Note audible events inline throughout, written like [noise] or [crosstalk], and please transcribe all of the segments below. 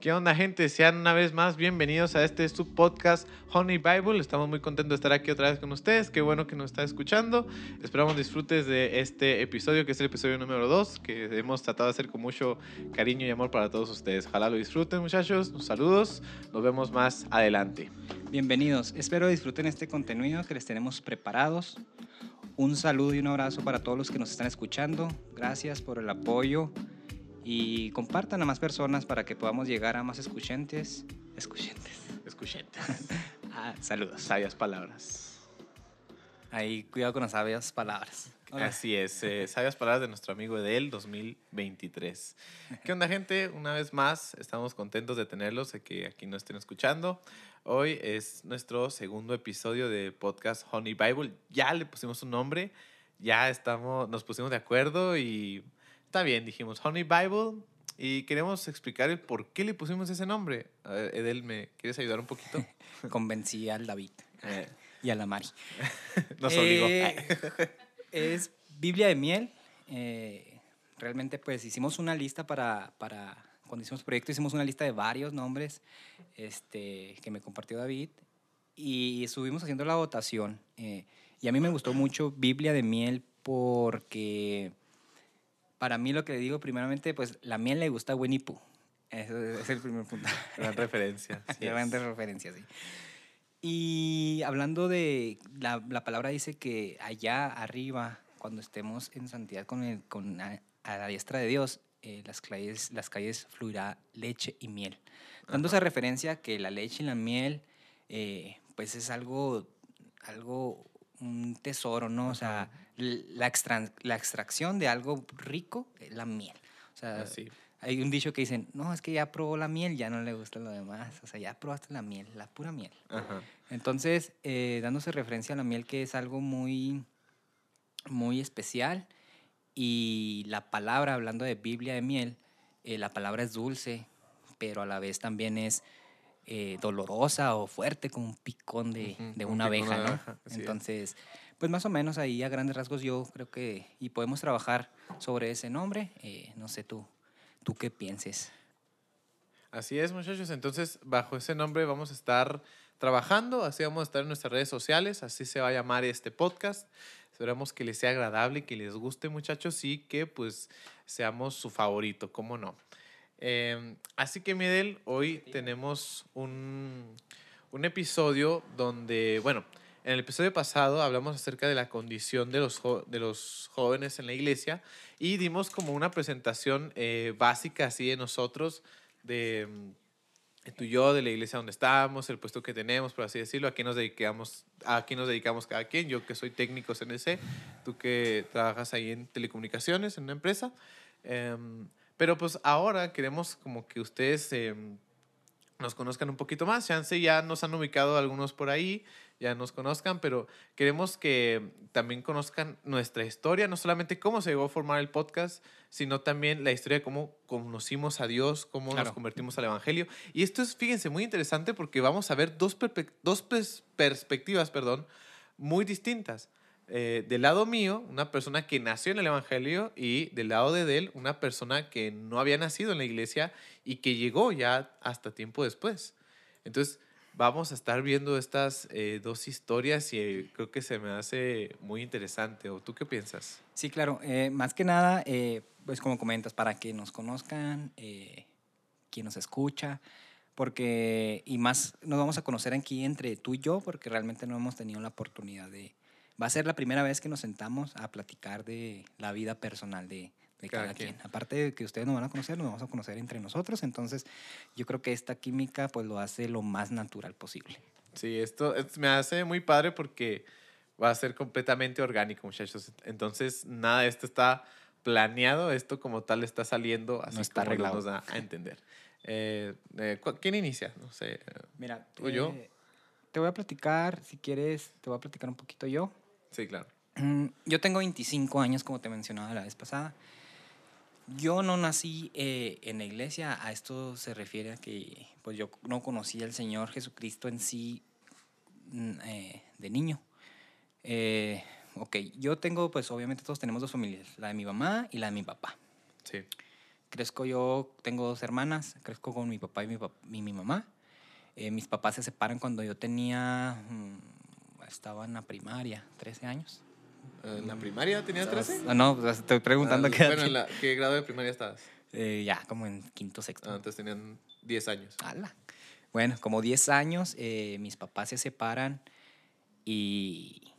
¿Qué onda, gente? Sean una vez más bienvenidos a este su podcast Honey Bible. Estamos muy contentos de estar aquí otra vez con ustedes. Qué bueno que nos está escuchando. Esperamos disfrutes de este episodio, que es el episodio número 2, que hemos tratado de hacer con mucho cariño y amor para todos ustedes. Ojalá lo disfruten, muchachos. saludos. Nos vemos más adelante. Bienvenidos. Espero disfruten este contenido que les tenemos preparados. Un saludo y un abrazo para todos los que nos están escuchando. Gracias por el apoyo y compartan a más personas para que podamos llegar a más escuchantes. Escuchantes. Escuchantes. [laughs] ah, saludos. Sabias palabras. Ahí, cuidado con las sabias palabras. Así es, eh, [laughs] sabias palabras de nuestro amigo Edel 2023. ¿Qué onda, gente? Una vez más, estamos contentos de tenerlos, de que aquí nos estén escuchando. Hoy es nuestro segundo episodio de podcast Honey Bible. Ya le pusimos un nombre, ya estamos, nos pusimos de acuerdo y Está bien, dijimos Honey Bible y queremos explicar el por qué le pusimos ese nombre. A ver, Edel, ¿me quieres ayudar un poquito? [laughs] Convencí al David eh. y a la Mari. [laughs] Nos obligó. Eh, es Biblia de miel. Eh, realmente pues hicimos una lista para, para, cuando hicimos el proyecto hicimos una lista de varios nombres este, que me compartió David y estuvimos haciendo la votación. y a mí me gustó mucho Biblia de miel porque para mí lo que le digo, primeramente, pues la miel le gusta a Winnie Pooh. Ese es el primer punto. [laughs] Gran referencia. [laughs] Sí Gran referencia, sí. Y hablando de, la, la, palabra dice que allá arriba, cuando estemos en santidad con, el, con a, la diestra de Dios, eh, las, calles, las calles fluirá leche y miel. Dando esa referencia que la leche y la miel, eh, pues es algo, algo, un tesoro, ¿no? O sea, la, la extracción de algo rico es la miel. O sea, hay un dicho que dicen, no, es que ya probó la miel, ya no le gusta lo demás. O sea, ya probaste la miel, la pura miel. Entonces, eh, dándose referencia a la miel, que es algo muy, muy especial. Y la palabra, hablando de Biblia de miel, eh, la palabra es dulce, pero a la vez también es eh, dolorosa o fuerte, como un picón de, de una abeja, ¿no? Entonces, pues más o menos ahí a grandes rasgos yo creo que, y podemos trabajar sobre ese nombre, eh, no sé tú, tú qué pienses. Así es, muchachos. Entonces, bajo ese nombre vamos a estar trabajando, así vamos a estar en nuestras redes sociales, así se va a llamar este podcast. Esperamos que les sea agradable, que les guste, muchachos, y que pues seamos su favorito, ¿cómo no? Em, así que, Miguel, hoy tenemos un, un episodio donde, bueno, en el episodio pasado hablamos acerca de la condición de los, de los jóvenes en la iglesia y dimos como una presentación eh, básica así de nosotros, de, de, tú y yo, de la iglesia donde estamos, el puesto que tenemos, por así decirlo, a quién nos dedicamos, a nos dedicamos cada quien, yo que soy técnico CNC, tú que trabajas ahí en telecomunicaciones, en una empresa. Em, pero pues ahora queremos como que ustedes em, nos conozcan un poquito más. Chance ya nos han ubicado algunos por ahí, ya nos conozcan, pero queremos que también conozcan nuestra historia, no solamente cómo se llegó a formar el podcast, sino también la historia de cómo conocimos a Dios, cómo nos convertimos al Evangelio. Y esto es, fíjense, muy interesante porque vamos a ver dos, dos perspectivas perdón, muy distintas. Eh, del lado mío, una persona que nació en el Evangelio y del lado de él, una persona que no había nacido en la iglesia y que llegó ya hasta tiempo después. Entonces, vamos a estar viendo estas eh, dos historias y eh, creo que se me hace muy interesante. ¿O tú qué piensas? Sí, claro. más que nada, pues como comentas, para que nos conozcan, quien nos escucha, porque, y más nos vamos a conocer aquí entre tú y yo, porque realmente no hemos tenido la oportunidad de va a ser la primera vez que nos sentamos a platicar de la vida personal de, cada, quien. Aparte de que ustedes nos van a conocer, nos vamos a conocer entre nosotros. Entonces, yo creo que esta química pues lo hace lo más natural posible. Sí, esto, me hace muy padre porque va a ser completamente orgánico, muchachos. Entonces, nada, esto está planeado, esto como tal está saliendo así no está como arreglado. a, entender. Eh, eh, ¿Quién inicia? No sé. Mira, ¿tú yo? Eh, te voy a platicar, si quieres, te voy a platicar un poquito yo. Sí, claro. Mm, yo tengo 25 años, como te mencionaba la vez pasada. Yo no nací eh, en la iglesia, a esto se refiere a que pues yo no conocía al Señor Jesucristo en sí mm, eh, de niño. Eh, ok, yo tengo, pues obviamente todos tenemos dos familias, la de mi mamá y la de mi papá. Sí. crezco yo, tengo dos hermanas, crezco con mi papá y mi, pap- y mi mamá. Eh, mis papás se separan cuando yo tenía, mm, estaba en la primaria, 13 años. ¿En la primaria tenías 13? Ah, No, pues, estoy preguntando Ah, qué edad Bueno, en la- ¿qué grado de primaria estabas? Eh, ya, como en quinto, sexto. Ah, entonces tenían 10 años. Ala. Bueno, como 10 años, eh, mis papás se separan y,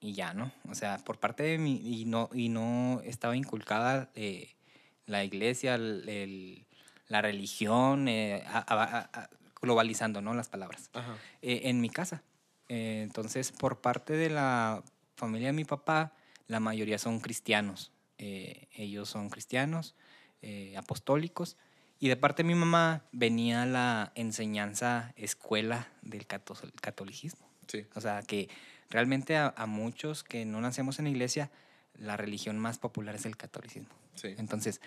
y ya, ¿no? O sea, por parte de mi... Y no, y no estaba inculcada eh, la iglesia, el- el- la religión, eh, a- a- a- a- globalizando, ¿no? Las palabras. Ajá. en mi casa. Entonces, por parte de la familia de mi papá, la mayoría son cristianos. Eh, ellos son cristianos, eh, apostólicos. Y de parte de mi mamá venía la enseñanza escuela del cato- catolicismo. Sí. O sea, que realmente a, a muchos que no nacemos en la iglesia, la religión más popular es el catolicismo. Sí. Entonces,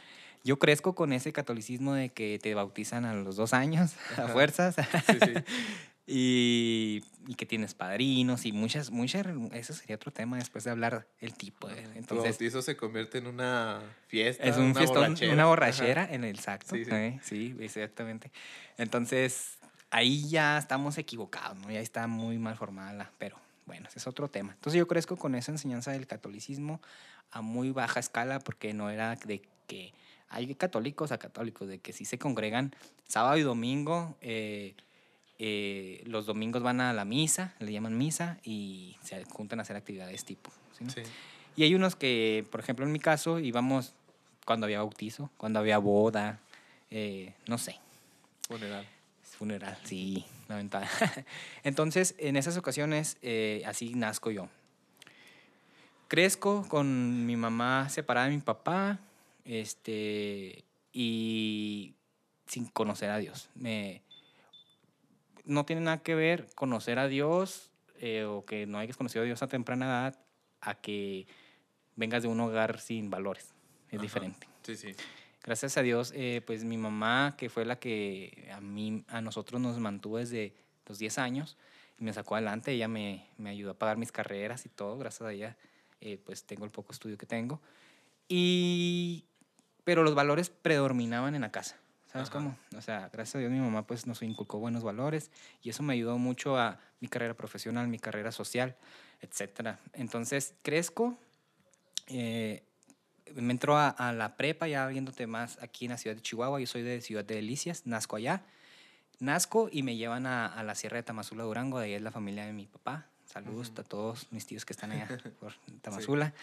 yo crezco con ese catolicismo de que te bautizan a los dos años, [laughs] a Ajá. fuerzas. Sí, sí. [laughs] y, y que tienes padrinos y muchas, muchas, eso sería otro tema después de hablar el tipo. de- Tu Entonces, bautizo se convierte en una fiesta. es un una fiestón, borrachera. una Ajá. borrachera en el exacto. Sí, sí. ¿eh? Sí, exactamente. Entonces, ahí ya estamos equivocados, ¿no? Ya está muy mal formada la, pero bueno, ese es otro tema. Entonces yo crezco con esa enseñanza del catolicismo a muy baja escala porque no era de que hay católicos a católicos, de que sí se congregan sábado y domingo, eh, eh, los domingos van a la misa, le llaman misa, y se juntan a hacer actividades tipo. ¿sí, no? Sí. Y hay unos que, por ejemplo, en mi caso, íbamos cuando había bautizo, cuando había boda, eh, no sé, Funeral. funeral, sí, lamentable. [laughs] Entonces, en esas ocasiones, eh, así nazco yo. Crezco con mi mamá separada de mi papá, este, y sin conocer a Dios. Me, no tiene nada que ver conocer a Dios eh, o que no hayas conocido a Dios a temprana edad a que vengas de un hogar sin valores. Es Ajá. diferente Sí, sí. gracias a Dios, eh, pues mi mamá, que fue la que a mí, a nosotros nos mantuvo desde los 10 años y me sacó adelante, ella me, me ayudó a pagar mis carreras y todo, gracias a ella, eh, pues tengo el poco estudio que tengo. Y, pero los valores predominaban en la casa, ¿sabes Ajá. cómo? O sea, gracias a Dios mi mamá pues nos inculcó buenos valores y eso me ayudó mucho a mi carrera profesional, mi carrera social, etcétera. Entonces, crezco, eh, me entró a, a la prepa ya viéndote más aquí en la ciudad de Chihuahua. Yo soy de Ciudad de Delicias, nazco allá. Nazco y me llevan a, a la Sierra de Tamazula, Durango. De ahí es la familia de mi papá. Saludos a todos mis tíos que están allá [laughs] por Tamazula.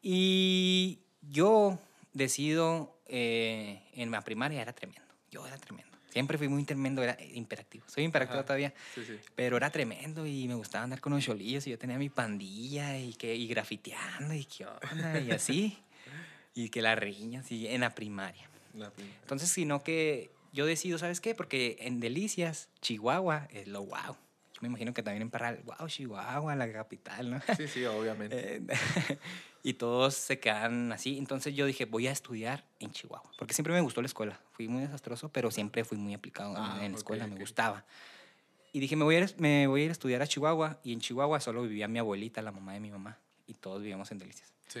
Y yo decido, eh, en la primaria era tremendo. Yo era tremendo. Siempre fui muy tremendo, era imperactivo. Soy imperactivo Ajá. todavía. Sí, sí. Pero era tremendo y me gustaba andar con los cholillos y yo tenía mi pandilla y que y grafiteando y qué onda y así. y que las riñas y en la primaria. La prim- Entonces, sino que yo decido, ¿sabes qué? Porque en Delicias, Chihuahua es lo wow. Yo me imagino que también en Parral, wow, Chihuahua, la capital, ¿no? Sí, sí, obviamente. [laughs] Y todos se quedan así. Entonces yo dije, voy a estudiar en Chihuahua. Porque siempre me gustó la escuela. Fui muy desastroso, pero siempre fui muy aplicado en- Ah, en la escuela. ok. Me gustaba. Y dije, me voy, a ir, me voy a ir a estudiar a Chihuahua. Y en Chihuahua solo vivía mi abuelita, la mamá de mi mamá. Y todos vivíamos en Delicias. Sí.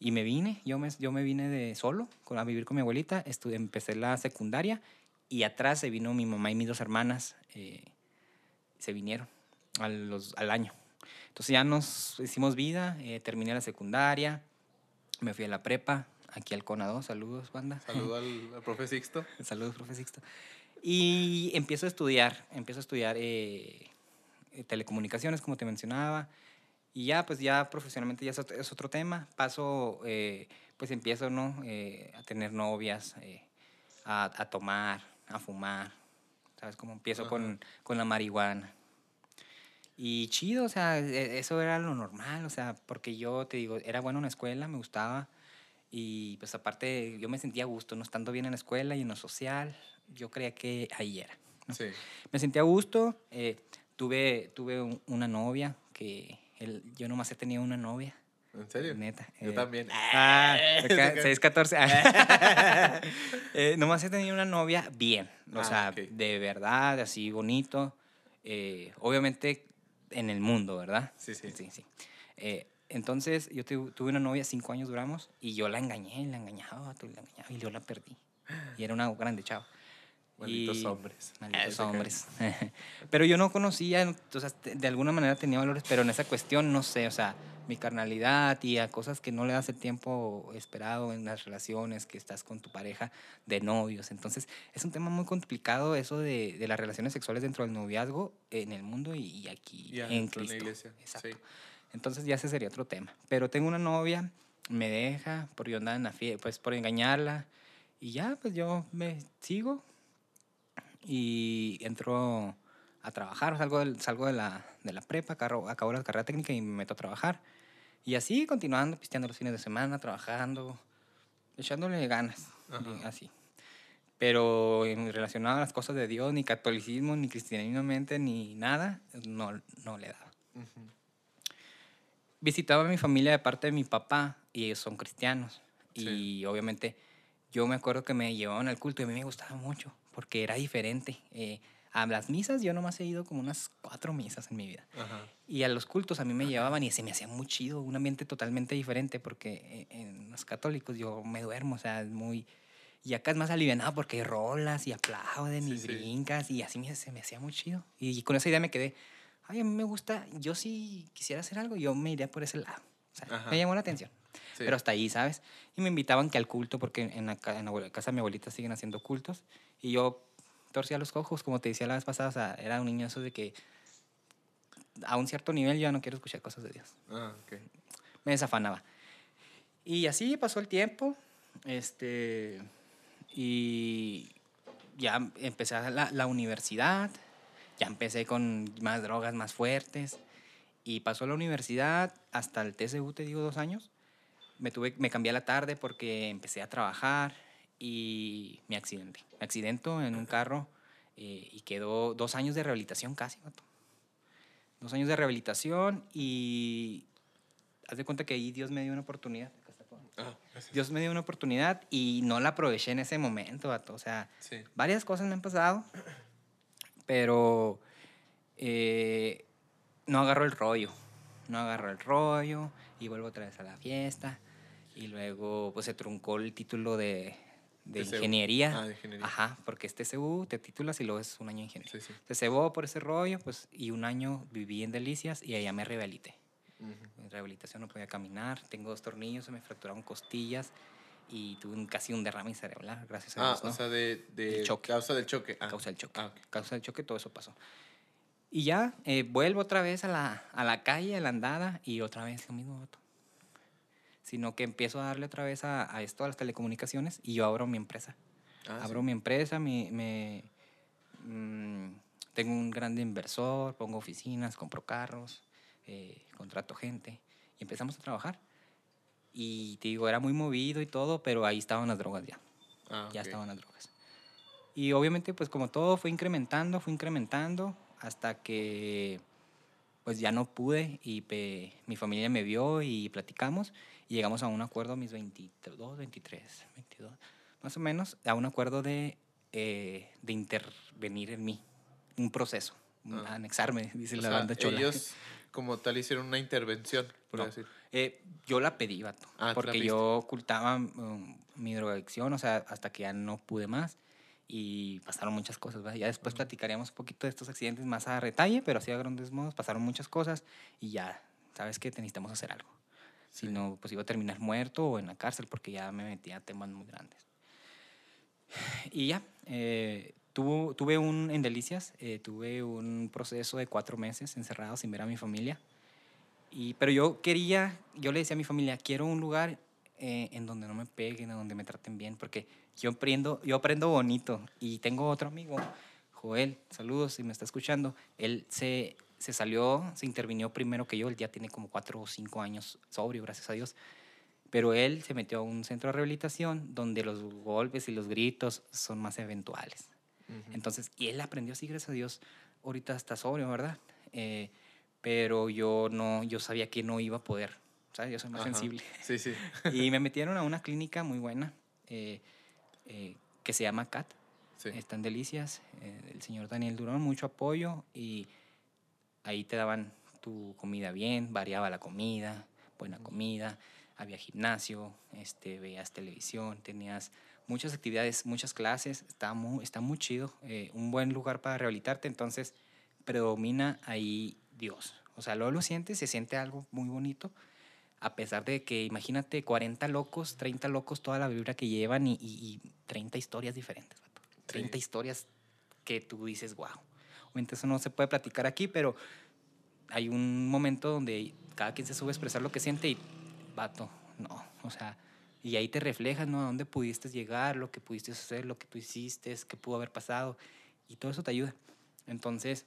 Y me vine, yo me, yo me vine de solo a vivir con mi abuelita. Estu- empecé la secundaria. Y atrás se vino mi mamá y mis dos hermanas. eh, se vinieron a los- al año. Entonces ya nos hicimos vida, eh, terminé la secundaria, me fui a la prepa, aquí al CONA2, saludos, banda. Saludo al, al profe Sixto. [laughs] saludos, profe Sixto. Y empiezo a estudiar, empiezo a estudiar eh, telecomunicaciones, como te mencionaba, y ya, pues ya profesionalmente ya es otro, es otro tema. Paso, eh, pues empiezo, ¿no? A tener novias, a, a tomar, a fumar, ¿sabes? Como empiezo con, con la marihuana. Y chido, o sea, e- eso era lo normal, o sea, porque yo te digo, era bueno en la escuela, me gustaba. Y pues aparte, yo me sentía a gusto, no estando bien en la escuela y en lo social, yo creía que ahí era. Sí. Me sentía a gusto, eh, tuve, tuve un- una novia, que el- yo nomás he tenido una novia, ¿En serio? neta. Yo eh, también. Ah, [laughs] acá, 6, 14. ah. Eh, nomás he tenido una novia bien, o Ah, sea, ok. de verdad, así bonito. eh, obviamente en el mundo, ¿verdad? Sí, sí. Sí, sí. Eh, entonces, yo tu- tuve una novia, cinco años duramos, y yo la engañé, la engañaba, tú, la engañaba, y yo la perdí. Y era una grande chava. Malditos Y- hombres. Malditos hombres. [laughs] pero yo no conocía, o sea, de alguna manera tenía valores, pero en esa cuestión no sé, o sea, mi carnalidad y a cosas que no le das el tiempo esperado en las relaciones que estás con tu pareja de novios. Entonces, es un tema muy complicado eso de, de las relaciones sexuales dentro del noviazgo en el mundo y, y aquí Ya, en de la Cristo. iglesia, Exacto. sí. Entonces ya ese sería otro tema. Pero tengo una novia, me deja por yo andar en la fiesta, pues por engañarla. Y ya, pues yo me sigo y entro a trabajar. Salgo, del- salgo de, la, de la prepa, carro- acabo la carrera técnica y me meto a trabajar. Y así continuando, pisteando los fines de semana, trabajando, echándole ganas, Ajá. así. Pero en relacionado a las cosas de Dios, ni catolicismo, ni cristianismo, ni nada, no, no le daba Ujú. visitaba a mi familia de parte de mi papá y ellos son cristianos. Sí. Y obviamente yo me acuerdo que me llevaban al culto y a mí me gustaba mucho porque era diferente. Eh, a las misas yo nomás he ido como unas cuatro misas en mi vida. Ajá. Y a los cultos a mí me llevaban y se me hacía muy chido, un ambiente totalmente diferente porque eh, en los católicos yo me duermo, o sea, es muy... Y acá es más alivianado porque hay rolas y aplauden y Sí, sí. brincas y así me, se me hacía muy chido. Y con esa idea me quedé, ay, a mí me gusta, yo si quisiera hacer algo, yo me iría por ese lado. O sea, Ajá. me llamó la atención. Sí. Pero hasta ahí, ¿sabes? Y me invitaban que al culto, porque en la, en la casa de mi abuelita siguen haciendo cultos. Y yo torcía los ojos, como te decía la vez pasada, o sea, era un niño eso de que a un cierto nivel yo ya no quiero escuchar cosas de Dios. Ah. Me desafanaba. Y así pasó el tiempo. Este. Y ya empecé a la, la universidad. Ya empecé con más drogas más fuertes. Y pasó la universidad hasta el TCU, te digo, dos años. Me, tuve, me cambié a la tarde porque empecé a trabajar y me accidenté. Me accidento en un carro eh, y quedó dos años de rehabilitación casi, vato. Dos años de rehabilitación y haz de cuenta que ahí Dios me dio una oportunidad. Ah. Dios me dio una oportunidad y no la aproveché en ese momento, vato. O sea, Sí. varias cosas me han pasado, pero eh, no agarro el rollo. No agarro el rollo y vuelvo otra vez a la fiesta. Y luego pues se truncó el título de, de ingeniería. Ah, de ingeniería. Ajá, porque es TCU, te titulas y luego es un año de ingeniería. Sí, sí. Se cebó por ese rollo, pues, y un año viví en Delicias y allá me rehabilité. Ujú. En rehabilitación no podía caminar, tengo dos tornillos, se me fracturaron costillas y tuve un- casi un derrame cerebral, gracias a Ah, Dios, ¿no? o sea, de, de choque. causa del choque. Ah. causa del choque. Ah, ok. Causa del choque, todo eso pasó. Y ya, eh, vuelvo otra vez a la, a la calle, a la andada, y otra vez lo mismo, vato. Sino que empiezo a darle otra vez a, a esto, a las telecomunicaciones, y yo abro mi empresa. Ah, abro sí. mi empresa, mi, me, mm, tengo un grande inversor, pongo oficinas, compro carros, eh, contrato gente, y empezamos a trabajar. Y te digo, era muy movido y todo, pero ahí estaban las drogas ya Ah, ya estaban las drogas. Y obviamente, pues como todo fue incrementando, fue incrementando, hasta que pues ya no pude y pe- mi familia me vio y platicamos y llegamos a un acuerdo a mis 22, 23, 22, más o menos, a un acuerdo de, eh, de intervenir en mí, un proceso, Ah. anexarme, dice O la sea, banda chola. ellos como tal hicieron una intervención, [laughs] por No. decir. Eh, yo la pedí, vato. Ah, porque yo ocultaba um, mi drogadicción, o sea, hasta que ya no pude más. Y pasaron muchas cosas, ¿verdad? Ya después platicaríamos un poquito de estos accidentes más a detalle, pero así a grandes modos pasaron muchas cosas y ya, ¿sabes qué? Necesitamos hacer algo. Si no, pues iba a terminar muerto o en la cárcel porque ya me metía a temas muy grandes. Y ya, eh, tuve un, en Delicias, eh, tuve un proceso de cuatro meses encerrado sin ver a mi familia. Y, pero yo quería, yo le decía a mi familia, quiero un lugar eh, en donde no me peguen, en donde me traten bien, porque yo aprendo, yo aprendo bonito. Y tengo otro amigo, Joel, saludos si me está escuchando. Él se, se salió, se intervinió primero que yo, él ya tiene como cuatro o cinco años sobrio, gracias a Dios. Pero él se metió a un centro de rehabilitación donde los golpes y los gritos son más eventuales. Entonces, y él aprendió así, gracias a Dios. Ahorita está sobrio, ¿verdad? Eh, pero yo no, yo sabía que no iba a poder, ¿sabes? Yo soy más Ajá. sensible. Sí, sí. [laughs] Y me metieron a una clínica muy buena eh, eh, que se llama CAT. sí. Está en Delicias. el señor Daniel Durón, mucho apoyo y ahí te daban tu comida bien, variaba la comida, buena comida, había gimnasio, este, veías televisión, tenías muchas actividades, muchas clases, está muy, está muy chido, eh, un buen lugar para rehabilitarte, entonces predomina ahí Dios. O sea, luego lo sientes, se siente algo muy bonito, a pesar de que, imagínate, 40 locos, 30 locos, toda la vibra que llevan y, y, 30 historias diferentes. 30 historias que tú dices, wow. Obviamente eso no se puede platicar aquí, pero hay un momento donde cada quien se sube a expresar lo que siente y, vato, no, o sea, y ahí te reflejas, ¿no? A dónde pudiste llegar, lo que pudiste hacer, lo que tú hiciste, qué pudo haber pasado, y todo eso te ayuda. Entonces,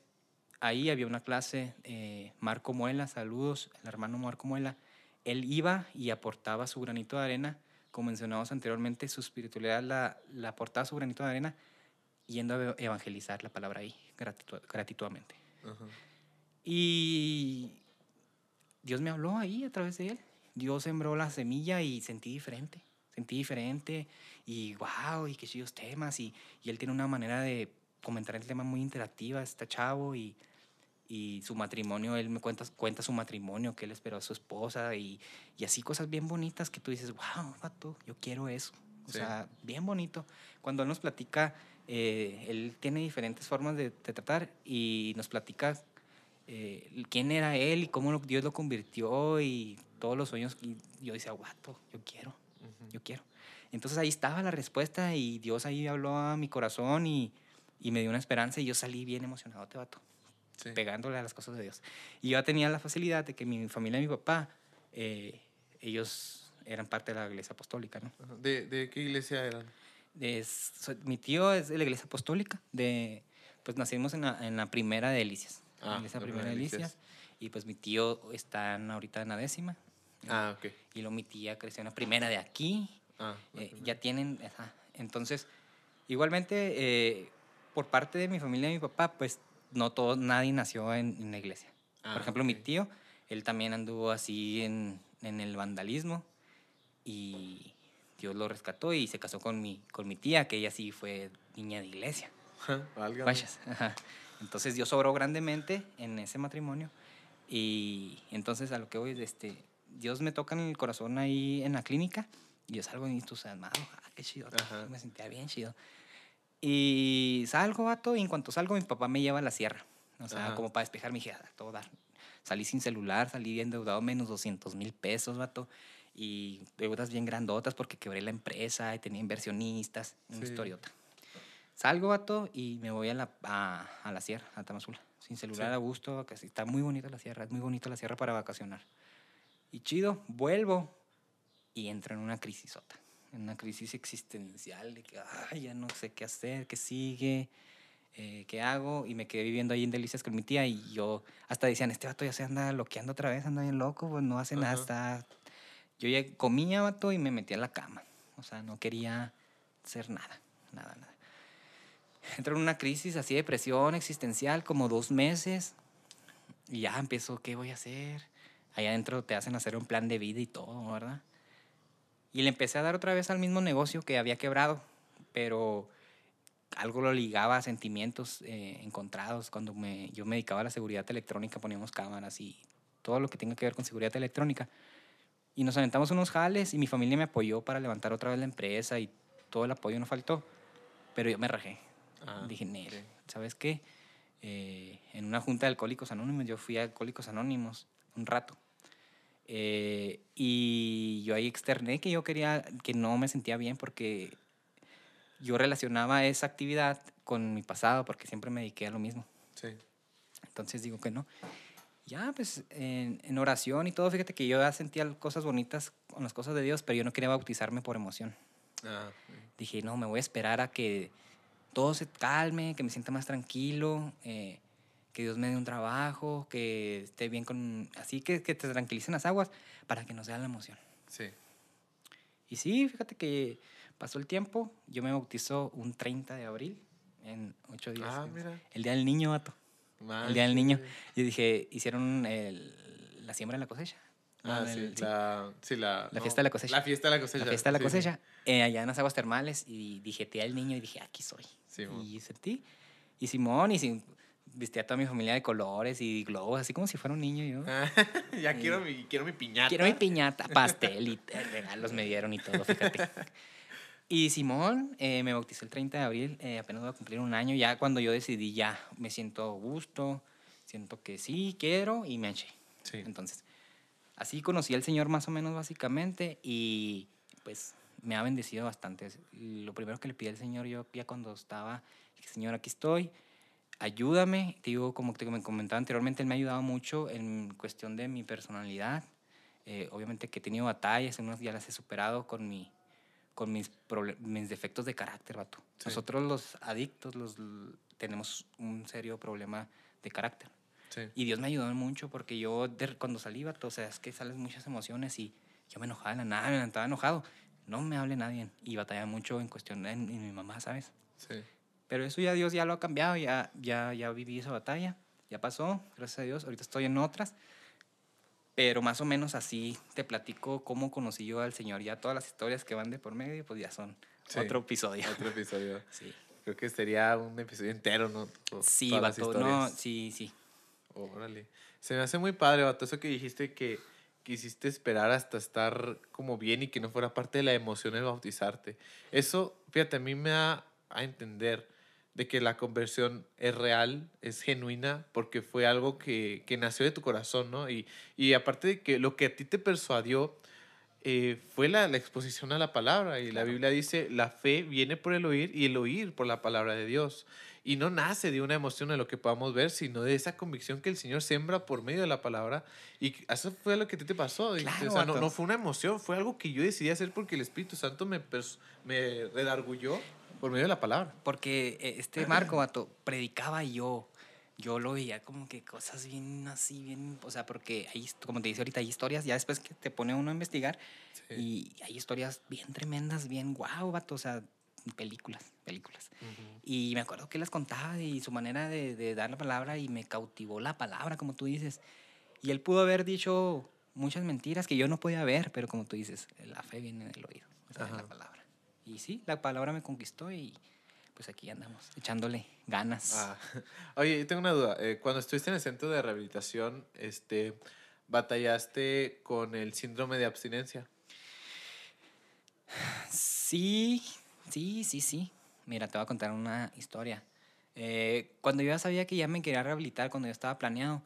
ahí había una clase, eh, Marco Muela, saludos, el hermano Marco Muela, él iba y aportaba su granito de arena, como mencionamos anteriormente, su espiritualidad la, la aportaba su granito de arena yendo a evangelizar la palabra ahí, gratuitamente. Y Dios me habló ahí a través de él. Dios sembró la semilla y sentí diferente. Sentí diferente y wow, y qué chidos temas. Y, y él tiene una manera de comentar el tema muy interactiva, está chavo y, y su matrimonio, él me cuenta, cuenta su matrimonio, que él esperó a su esposa y, y así cosas bien bonitas que tú dices, wow, vato, yo quiero eso. O sea, bien bonito. Cuando él nos platica, eh, él tiene diferentes formas de, de, tratar y nos platica eh, quién era él y cómo Dios lo convirtió y todos los sueños. Y yo decía, guato, yo quiero, yo quiero. Entonces ahí estaba la respuesta y Dios ahí habló a mi corazón y, y me dio una esperanza y yo salí bien emocionado, te vato, pegándole a las cosas de Dios. Y yo tenía la facilidad de que mi familia y mi papá, eh, ellos eran parte de la iglesia apostólica, ¿no? ¿De, de qué iglesia eran? Mi tío es de la iglesia apostólica, de, pues nacimos en la, en la primera de Delicias. Ah, esa primera Delicias. Y pues mi tío está ahorita en la décima. Ah, ok. Y luego mi tía creció en la primera de aquí. Ah, eh, ya tienen, entonces, igualmente, eh, por parte de mi familia y mi papá, pues no todo, nadie nació en, la iglesia. por ah, ejemplo, mi tío, él también anduvo así en, en, el vandalismo y Dios lo rescató y se casó con mi, con mi tía, que ella sí fue niña de iglesia. Vayas. Entonces Dios obró grandemente en ese matrimonio y entonces a lo que voy es, este, Dios me toca en el corazón ahí en la clínica y yo salgo entusiasmado, ah, qué chido, me sentía bien chido. Y salgo, vato, y en cuanto salgo mi papá me lleva a la sierra, o sea, como para despejar mi hija, todo dar. Salí sin celular, salí endeudado menos 200 mil pesos, vato y deudas bien grandotas porque quebré la empresa y tenía inversionistas, una historiota. Salgo, vato, y me voy a la, a, a la sierra, a Tamazula, sin celular a gusto, que está muy bonita la sierra, es muy bonita la sierra para vacacionar. Y chido, vuelvo y entro en una crisisota, en una crisis existencial de que, ay, ya no sé qué hacer, qué sigue, eh, qué hago, y me quedé viviendo ahí en Delicias con mi tía y yo hasta decían, este vato ya se anda loqueando otra vez, anda bien loco, pues no hace nada, está... Yo ya comía, vato, y me metía a la cama, o sea, no quería hacer nada, nada, nada entro en una crisis así de depresión existencial, como dos meses, y ya empiezo, ¿qué voy a hacer? Allá adentro te hacen hacer un plan de vida y todo, ¿verdad? Y le empecé a dar otra vez al mismo negocio que había quebrado, pero algo lo ligaba a sentimientos eh, encontrados. Cuando me, yo me dedicaba a la seguridad electrónica, poníamos cámaras y todo lo que tenga que ver con seguridad electrónica. Y nos aventamos unos jales y mi familia me apoyó para levantar otra vez la empresa y todo el apoyo no faltó. Pero yo me rajé. Ah, Dije, ¿sabes qué? Eh, en una junta de Alcohólicos Anónimos, yo fui a Alcohólicos Anónimos un rato. Eh, y yo ahí externé que yo quería, que no me sentía bien porque yo relacionaba esa actividad con mi pasado porque siempre me dediqué a lo mismo. Sí. Entonces digo que no. Ya, pues en, en, oración y todo, fíjate que yo ya sentía cosas bonitas con las cosas de Dios, pero yo no quería bautizarme por emoción. Ah, Dije, no, me voy a esperar a que todo se calme, que me sienta más tranquilo, eh, que Dios me dé un trabajo, que esté bien con... Así que, que te tranquilicen las aguas para que no sea la emoción. Sí. Y sí, fíjate que pasó el tiempo, yo me bautizo un 30 de abril, en ocho días. Ah, mira. El Día del Niño, vato. El Día del Niño. Yo dije, hicieron el, la siembra de la cosecha. Ah, sí, la, sí, la, la fiesta de la cosecha. La fiesta de la cosecha. La fiesta de la cosecha, eh, allá en las aguas termales, y dije, te el niño, y dije, aquí soy. Sí, y sentí. Y Simón, y sin, vestía a toda mi familia de colores y globos, así como si fuera un niño yo. [laughs] ya quiero, mi, quiero mi piñata. Quiero mi piñata, pastel y [laughs] regalos me dieron y todo, fíjate. Y Simón eh, me bautizó el 30 de abril, eh, apenas voy a cumplir un año, ya cuando yo decidí ya, me siento a gusto, siento que sí, quiero y me eché. Sí. Entonces, así conocí al Señor más o menos básicamente y pues me ha bendecido bastante. Lo primero que le pide al Señor yo ya cuando estaba, Señor, aquí estoy, ayúdame. Te digo, como te me comentaba anteriormente, Él me ha ayudado mucho en cuestión de mi personalidad. Eh, obviamente que he tenido batallas, unas ya las he superado con mi con mis, mis defectos de carácter, vato. Sí. Nosotros los adictos los, tenemos un serio problema de carácter. Sí. Y Dios me ayudó mucho porque yo de- cuando salí, vato, o sea, es que salen muchas emociones y yo me enojaba de la nada, me levantaba enojado. No me hable nadie y batallaba mucho en cuestión de en- en mi mamá, ¿sabes? Sí. Pero eso ya Dios ya lo ha cambiado, ya, ya, ya viví esa batalla, ya pasó, gracias a Dios. Ahorita estoy en otras. Pero más o menos así te platico cómo conocí yo al Señor. Ya todas las historias que van de por medio, pues ya son Sí. otro episodio. Otro episodio. [laughs] Sí, Creo que sería un episodio entero, ¿no? To- sí vato, no, sí, sí. Órale. Se me hace muy padre, vato, eso que dijiste que quisiste esperar hasta estar como bien y que no fuera parte de la emoción el bautizarte. Eso, fíjate, a mí me da a entender de que la conversión es real, es genuina, porque fue algo que, que nació de tu corazón, ¿no? Y, y aparte de que lo que a ti te persuadió eh, fue la, la exposición a la palabra. Y la. Biblia dice, la fe viene por el oír y el oír por la palabra de Dios. Y no nace de una emoción de lo que podamos ver, sino de esa convicción que el Señor siembra por medio de la palabra. Y eso fue lo que a ti te pasó. Claro, o sea, no, no fue una emoción, fue algo que yo decidí hacer porque el Espíritu Santo me, me redargulló por medio de la palabra. Porque eh, este Marco, vato, predicaba y yo. Yo lo veía como que cosas bien así, bien. O sea, porque hay, hist- como te dice ahorita, hay historias, ya después que te pone uno a investigar, y hay historias bien tremendas, bien guau, vato. O sea, películas, películas. Ujú. Y me acuerdo que las contaba y su manera de, de dar la palabra y me cautivó la palabra, como tú dices. Y él pudo haber dicho muchas mentiras que yo no podía ver, pero como tú dices, la fe viene del oído, o sea, de la palabra. Y sí, la palabra me conquistó y pues aquí andamos, echándole ganas. Ah, [laughs] Oye, yo tengo una duda. Eh, cuando estuviste en el centro de rehabilitación, este, ¿batallaste con el síndrome de abstinencia? Sí, sí, sí, sí. Mira, te voy a contar una historia. Eh, cuando yo ya sabía que ya me quería rehabilitar, cuando yo estaba planeado,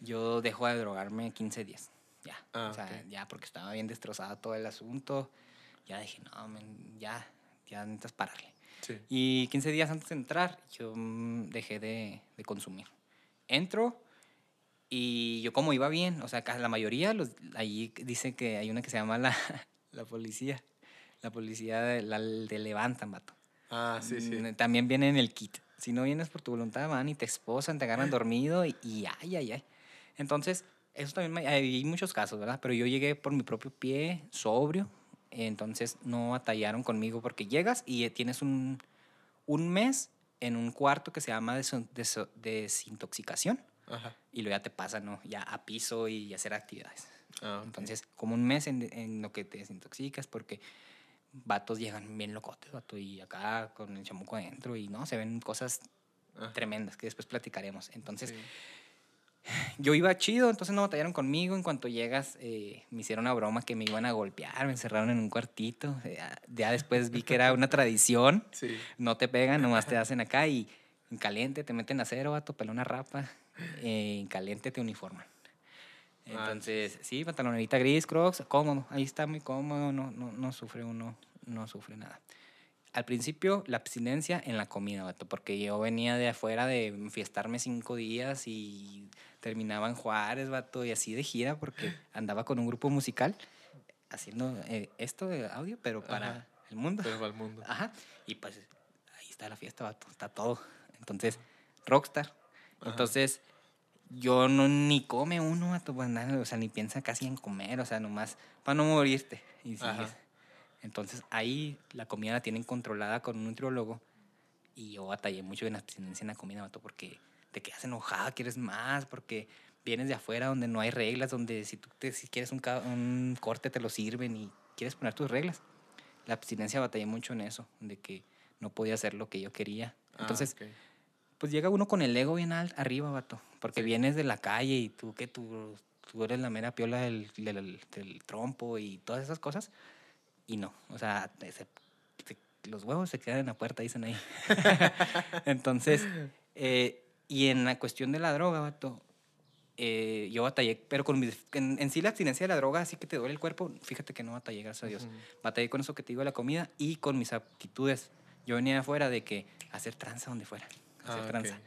yo dejo de drogarme 15 días. Ya. Ah, o sea, ya porque estaba bien destrozado todo el asunto. Ya dije, no, men, ya, ya necesitas pararle. Sí. Y 15 días antes de entrar, yo mm, dejé de, de consumir. Entro y yo como iba bien, o sea, la mayoría, los, ahí dice que hay una que se llama la, [laughs] la policía. La policía de, la, de levantan, vato. Ah, sí, sí. Mm, También viene en el kit. Si no vienes por tu voluntad, van y te esposan, te agarran dormido y, y ay, ay, ay. Entonces, eso también me- hay muchos casos, ¿verdad? Pero yo llegué por mi propio pie, sobrio. Entonces, no batallaron conmigo porque llegas y eh, tienes un, un mes en un cuarto que se llama deso- deso- desintoxicación Ajá. y luego ya te pasan, ¿no? Ya a piso y hacer actividades. Ah, ok. Entonces, como un mes en, en lo que te desintoxicas, porque vatos llegan bien locotes, vato, y acá con el chamuco adentro, y no, se ven cosas Ajá. tremendas que después platicaremos. Entonces, Sí. Yo iba chido, entonces no batallaron conmigo. En cuanto llegas, eh, me hicieron una broma que me iban a golpear, me encerraron en un cuartito. Ya, ya después vi que era una tradición. [laughs] Sí. No te pegan, nomás te hacen acá y en caliente te meten a cero, vato, pelona rapa. eh, en caliente te uniforman. Entonces, sí, pantaloneta gris, crocs, cómodo. Ahí está muy cómodo, no, no, no sufre uno, no sufre nada. Al principio, la abstinencia en la comida, vato, porque yo venía de afuera de fiestarme cinco días y terminaba en Juárez, vato, y así de gira, porque [gasps] andaba con un grupo musical haciendo eh, esto de audio, pero para Ajá. el mundo. Pero va al mundo. [laughs] Ajá. Y pues ahí está la fiesta, vato, está todo. Entonces, rockstar. Ajá. Entonces, yo no ni come uno, vato, pues nada, o sea, ni piensa casi en comer, o sea, nomás para no morirte. Y sigues. Entonces, ahí la comida la tienen controlada con un nutriólogo. Y yo batallé mucho en la abstinencia en la comida, vato, porque te quedas enojada, quieres más, porque vienes de afuera donde no hay reglas, donde si tú te, si quieres un, corte te lo sirven y quieres poner tus reglas. La abstinencia batallé mucho en eso, de que no podía hacer lo que yo quería. Ah, Entonces, pues llega uno con el ego bien al, arriba, vato, porque Sí. vienes de la calle y tú que tú, tú eres la mera piola del, del, del trompo y todas esas cosas. Y no, o sea, te, se- te los huevos se quedan en la puerta, dicen ahí. [laughs] Entonces, eh, y en la cuestión de la droga, vato, eh, yo batallé, pero con mis, en, en sí la abstinencia de la droga, así que te duele el cuerpo, fíjate que no batallé, gracias a Dios. Batallé con eso que te digo de la comida y con mis aptitudes. Yo venía afuera de que hacer tranza donde fuera, hacer Ah, tranza.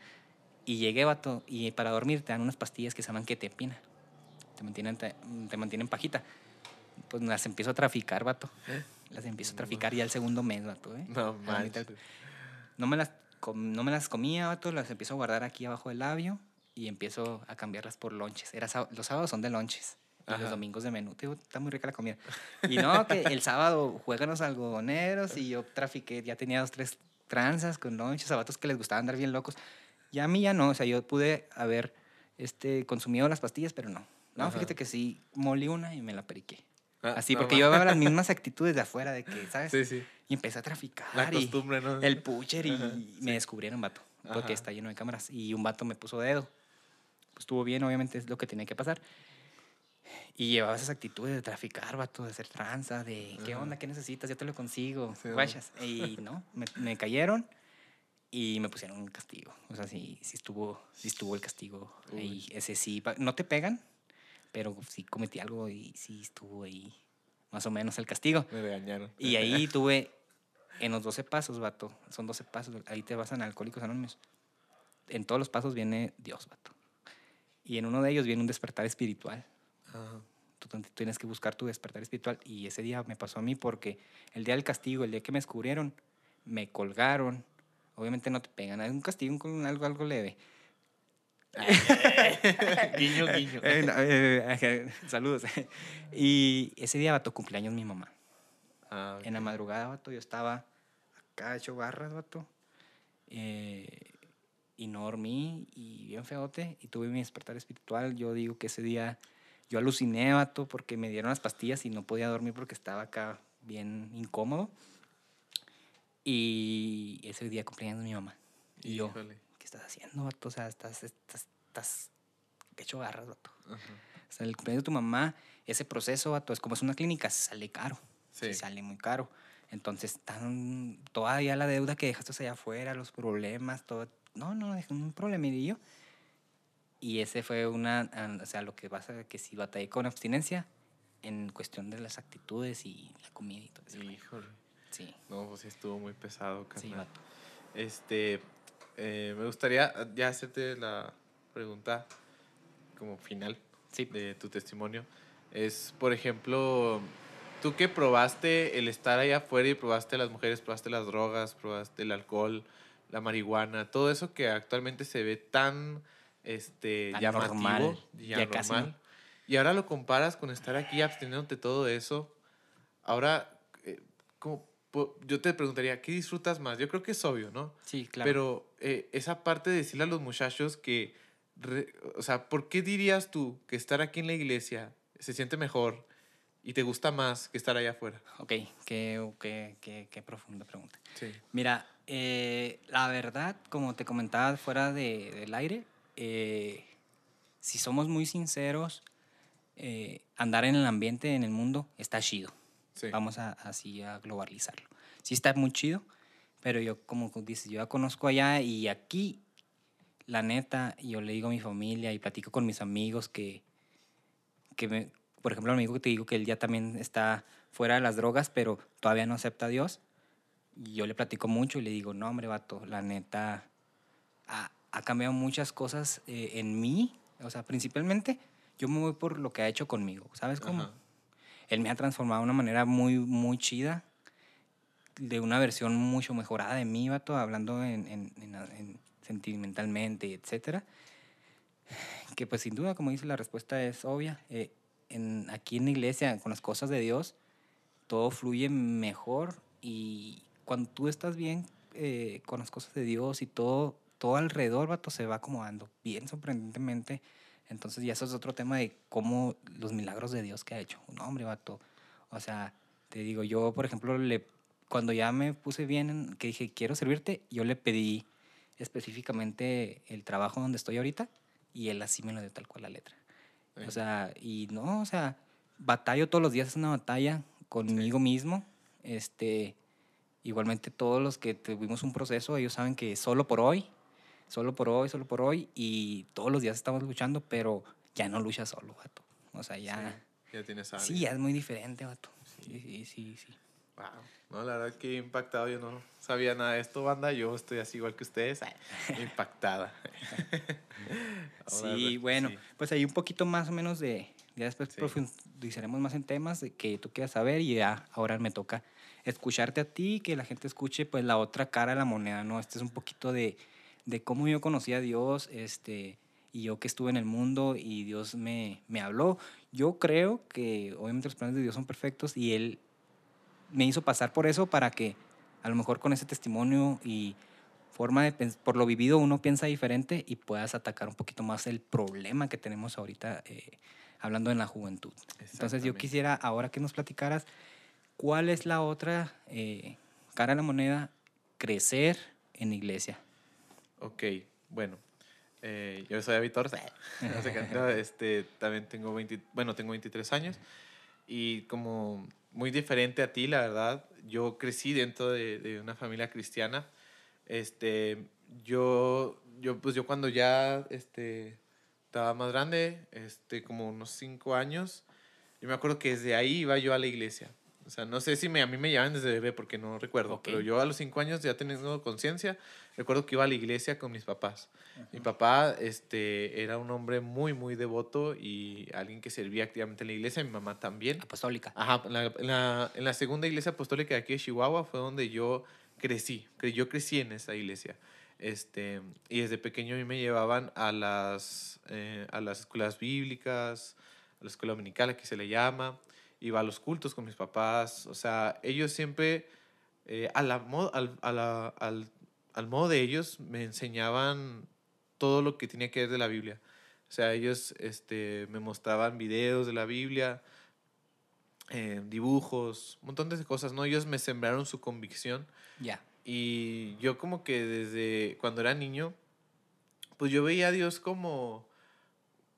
Y llegué, vato, y para dormir te dan unas pastillas que se llaman ketepina. Te mantienen, te, te mantienen pajita. Pues las empiezo a traficar, vato. Las empiezo a traficar ya el segundo mes, vato, ¿eh? No manches. No me las, no me las comía, vato, las empiezo a guardar aquí abajo del labio y empiezo a cambiarlas por lonches. Era los sábados son de lonches y Ajá. los domingos de menú. Digo, está muy rica la comida. Y no, que el sábado juegan los algodoneros y yo trafiqué, ya tenía dos, tres tranzas con lonches, a vatos que les gustaba andar bien locos. Y a mí ya no, o sea, yo pude haber este, consumido las pastillas, pero no. No, Ajá. fíjate que sí, molí una y me la periqué. Ah, Así, no porque ma- yo llevaba las [laughs] mismas actitudes de afuera, de que, ¿sabes? Sí, sí. Y empecé a traficar. La y- costumbre, ¿no? el pucher y Ajá, me descubrieron, vato, porque Ajá. está lleno de cámaras. Y un vato me puso dedo. Pues estuvo bien, obviamente es lo que tenía que pasar. Y llevaba esas actitudes de traficar, vato, de hacer tranza, de qué Ajá. onda, qué necesitas, yo te lo consigo, Sí, guachas. Y no, me, me cayeron y me pusieron un castigo. O sea, sí, sí estuvo, sí estuvo el castigo ahí. Ese sí, no te pegan, pero sí cometí algo y sí estuvo ahí más o menos el castigo. Me regañaron. Y ahí tuve, en los 12 pasos, vato, son 12 pasos, ahí te vas en Alcohólicos Anónimos. En todos los pasos viene Dios, vato. Y en uno de ellos viene un despertar espiritual. Ajá. Tú tan- tienes que buscar tu despertar espiritual. Y ese día me pasó a mí porque el día del castigo, el día que me descubrieron, me colgaron. Obviamente no te pegan, es un castigo con algo, algo leve. [laughs] guiño, guiño. Eh, no, eh, ajá, [laughs] saludos. Y ese día, vato, cumpleaños mi mamá. Ah, ok. En la madrugada, vato, yo estaba acá hecho barras, vato. eh, y no dormí y bien feote. Y tuve mi despertar espiritual. Yo digo que ese día yo aluciné, vato, porque me dieron las pastillas y no podía dormir porque estaba acá bien incómodo. Y ese día cumpleaños de mi mamá. Y yo, Híjole. ¿qué estás haciendo, vato? O sea, estás, estás, estás hecho garras, vato. Ajá. O sea, el cumpleaños de tu mamá, ese proceso, vato, es como es una clínica, sale caro. Sí. Sí. sale muy caro. Entonces, están todavía la deuda que dejaste allá afuera, los problemas, todo. No, no, dejé un problemillo. Y ese fue una, o sea, lo que pasa que si batallé con abstinencia en cuestión de las actitudes y la comida y todo eso. Híjole. Sí, No, pues sí estuvo muy pesado, sí, carnal. vato. Este, eh, me gustaría ya hacerte la pregunta como final Sí. de tu testimonio. Es, por ejemplo, tú que probaste el estar allá afuera y probaste las mujeres, probaste las drogas, probaste el alcohol, la marihuana, todo eso que actualmente se ve tan, este, Tan llamativo, normal, ya ya casi normal. no. Y ahora lo comparas con estar aquí absteniéndote todo eso. Ahora, eh, ¿cómo yo te preguntaría, ¿qué disfrutas más? Yo creo que es obvio, ¿no? Sí, claro. Pero eh, esa parte de decirle a los muchachos que, re- o sea, ¿por qué dirías tú que estar aquí en la iglesia se siente mejor y te gusta más que estar allá afuera? ok, qué, qué, qué, qué profunda pregunta. Sí. Mira, eh, la verdad, como te comentaba fuera de- del aire, eh, si somos muy sinceros, andar en el ambiente, en el mundo, está chido. Sí. Vamos a, así a globalizarlo. Sí está muy chido, pero yo, como dices, yo ya conozco allá y aquí, la neta, yo le digo a mi familia y platico con mis amigos que, que me, por ejemplo, el amigo que te digo que él ya también está fuera de las drogas, pero todavía no acepta a Dios. Y yo le platico mucho y le digo, no, hombre, vato, la neta, ha, ha cambiado muchas cosas eh, en mí. O sea, principalmente, yo me voy por lo que ha hecho conmigo, ¿sabes cómo? Ajá. Él me ha transformado de una manera muy, muy chida, de una versión mucho mejorada de mí, vato, hablando en, en- en- en sentimentalmente, etcétera. Que pues sin duda, como dice, la respuesta es obvia. Eh, aquí en la iglesia, con las cosas de Dios, todo fluye mejor y cuando tú estás bien eh, con las cosas de Dios y todo, todo alrededor, vato, se va acomodando bien sorprendentemente. Entonces ya eso es otro tema de cómo los milagros de Dios que ha hecho. No, hombre, vato. O sea, te digo, yo, por ejemplo, le, cuando ya me puse bien, en- que dije, quiero servirte, yo le pedí específicamente el trabajo donde estoy ahorita y él así me lo dio tal cual la letra. Sí. O sea, y no, o sea, batallo todos los días, es una batalla conmigo mismo, este, igualmente todos los que tuvimos un proceso, ellos saben que solo por hoy, solo por hoy, solo por hoy, y todos los días estamos luchando, pero ya no luchas solo, vato. O sea, ya... Ya tienes a Sí, ya es muy diferente, vato. Sí, sí, sí, sí. Wow. No, la verdad que impactado. Yo no sabía nada de esto, banda. Yo estoy así igual que ustedes. [laughs] Impactada. [laughs] Ahora, Sí, re- bueno, sí. pues ahí un poquito más o menos de, ya después Sí. profundizaremos más en temas de que tú quieras saber y ya ahora me toca escucharte a ti, que la gente escuche pues la otra cara de la moneda, ¿no? Este es un poquito de, de cómo yo conocí a Dios, este, y yo que estuve en el mundo y Dios me, me habló. Yo creo que obviamente los planes de Dios son perfectos y Él me hizo pasar por eso para que a lo mejor con ese testimonio y forma de por lo vivido uno piensa diferente y puedas atacar un poquito más el problema que tenemos ahorita eh, hablando en la juventud. Entonces yo quisiera ahora que nos platicaras cuál es la otra eh, cara de la moneda, crecer en iglesia. Ok, bueno. eh, yo soy Vitor. [laughs] No este, también tengo 20, bueno, tengo 23 años. Y como muy diferente a ti, la verdad, yo crecí dentro de, de una familia cristiana. Este, yo, yo, pues yo cuando ya este, estaba más grande, este, como unos 5 años, yo me acuerdo que desde ahí iba yo a la iglesia. O sea, no sé si me, a mí me llaman desde bebé porque no recuerdo, pero yo a los 5 años ya teniendo conciencia, recuerdo que iba a la iglesia con mis papás. Mi papá este, era un hombre muy, muy devoto y alguien que servía activamente en la iglesia, mi mamá también. Apostólica. Ajá, en la, en la, en la segunda iglesia apostólica de aquí de Chihuahua fue donde yo crecí, que yo crecí en esa iglesia. Este, y desde pequeño a mí me llevaban a las, eh, a las escuelas bíblicas, a la escuela dominical, aquí se le llama, iba a los cultos con mis papás, o sea, ellos siempre, eh, a la al, a la- al, al modo de ellos, me enseñaban todo lo que tenía que ver de la Biblia. O sea, ellos este, me mostraban videos de la Biblia, eh, dibujos, un montón de cosas, ¿no? Ellos me sembraron su convicción Ya. y yo como que desde cuando era niño, pues yo veía a Dios como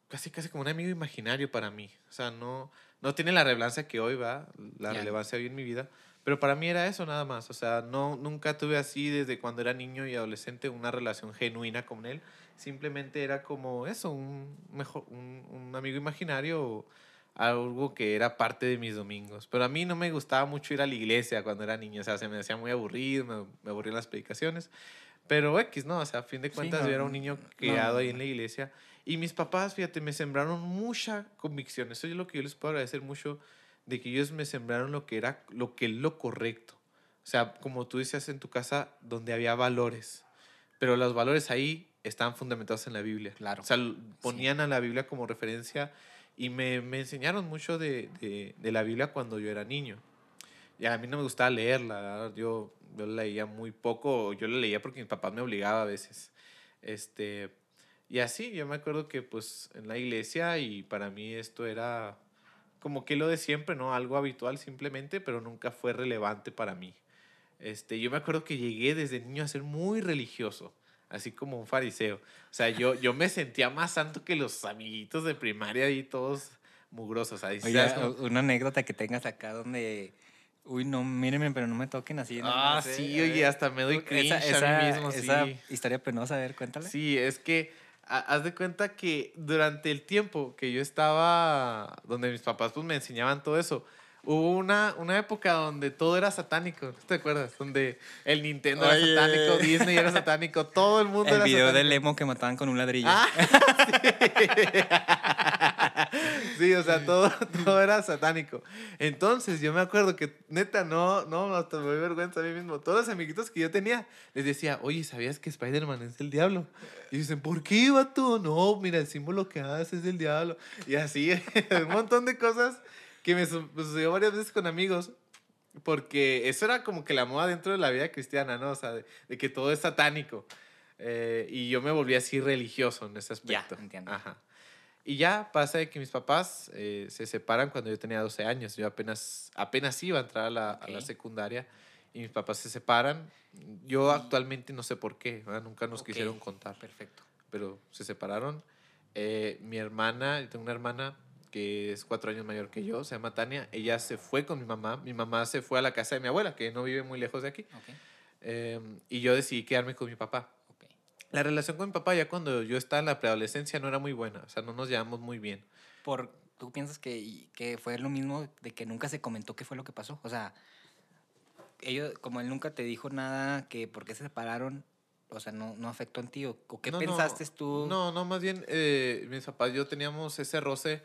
casi casi como un amigo imaginario para mí. O sea, no, no tiene la relevancia que hoy va, la Ya. relevancia hoy en mi vida, pero para mí era eso nada más. O sea, no, nunca tuve así desde cuando era niño y adolescente una relación genuina con él. Simplemente era como eso, un, mejor, un, un amigo imaginario o algo que era parte de mis domingos. Pero a mí no me gustaba mucho ir a la iglesia cuando era niño. O sea, se me hacía muy aburrido, me, me aburrían las predicaciones. Pero X, ¿no? O sea, a fin de Sí, cuentas no, yo era un niño criado no. ahí en la iglesia. Y mis papás, fíjate, me sembraron mucha convicción. Eso es lo que yo les puedo agradecer mucho, de que ellos me sembraron lo que era lo que es lo correcto. O sea, como tú decías en tu casa, donde había valores. Pero los valores ahí están fundamentados en la Biblia. Claro. O sea, ponían a la Biblia como referencia y me, me enseñaron mucho de, de, de la Biblia cuando yo era niño. Y a mí no me gustaba leerla, yo, yo la leía muy poco, yo la leía porque mi papá me obligaba a veces. Este, y así, yo me acuerdo que pues en la iglesia y para mí esto era como que lo de siempre, ¿no? Algo habitual simplemente, pero nunca fue relevante para mí. Este, yo me acuerdo que llegué desde niño a ser muy religioso, así como un fariseo. O sea, yo, yo me sentía más santo que los amiguitos de primaria y todos mugrosos. Ahí, Oye. Como- una anécdota que tengas acá donde, uy, no, mírenme, pero no me toquen así. no, Ah, no sé, sí, a oye, hasta me doy Esa- cringe a esa- mí mismo, esa sí. historia penosa, a ver, cuéntala. Sí, es que haz de cuenta que durante el tiempo que yo estaba, donde mis papás pues me enseñaban todo eso, hubo una, una época donde todo era satánico, ¿no ¿te acuerdas? Donde el Nintendo Oye. era satánico, Disney era satánico, todo el mundo El era video satánico. del emo que mataban con un ladrillo. Ah, [laughs] sí. [laughs] Sí, o sea, todo, [laughs] todo era satánico. Entonces, yo me acuerdo que, neta, no, no, hasta me doy vergüenza a mí mismo. Todos los amiguitos que yo tenía, les decía, oye, ¿sabías que Spider-Man es el diablo? Y dicen, ¿por qué, vato? No, mira, el símbolo que hace es del diablo. Y así, [laughs] un montón de cosas que me su- me sucedió varias veces con amigos. Porque eso era como que la moda dentro de la vida cristiana, ¿no? O sea, de, de que todo es satánico. Eh, y yo me volví así religioso en ese Ya, aspecto. entiendo. Ajá. Y ya pasa de que mis papás eh, se separan cuando yo tenía 12 años. Yo apenas, apenas iba a entrar a la, a la Ok. secundaria y mis papás se separan. Yo actualmente no sé por qué, ¿verdad? nunca nos quisieron contar, Perfecto. pero se separaron. Eh, mi hermana, yo tengo una hermana que es cuatro años mayor que yo, se llama Tania. Ella se fue con mi mamá. Mi mamá se fue a la casa de mi abuela, que no vive muy lejos de aquí. Em, y yo decidí quedarme con mi papá. La relación con mi papá ya cuando yo estaba en la preadolescencia no era muy buena, o sea, no nos llevamos muy bien. Por, ¿Tú piensas que, que fue lo mismo de que nunca se comentó qué fue lo que pasó? O sea, ellos, como él nunca te dijo nada, que por qué se separaron, o sea, no, no afectó en ti, o, qué No, no, pensaste tú. No, no, más bien eh, mis papás yo teníamos ese roce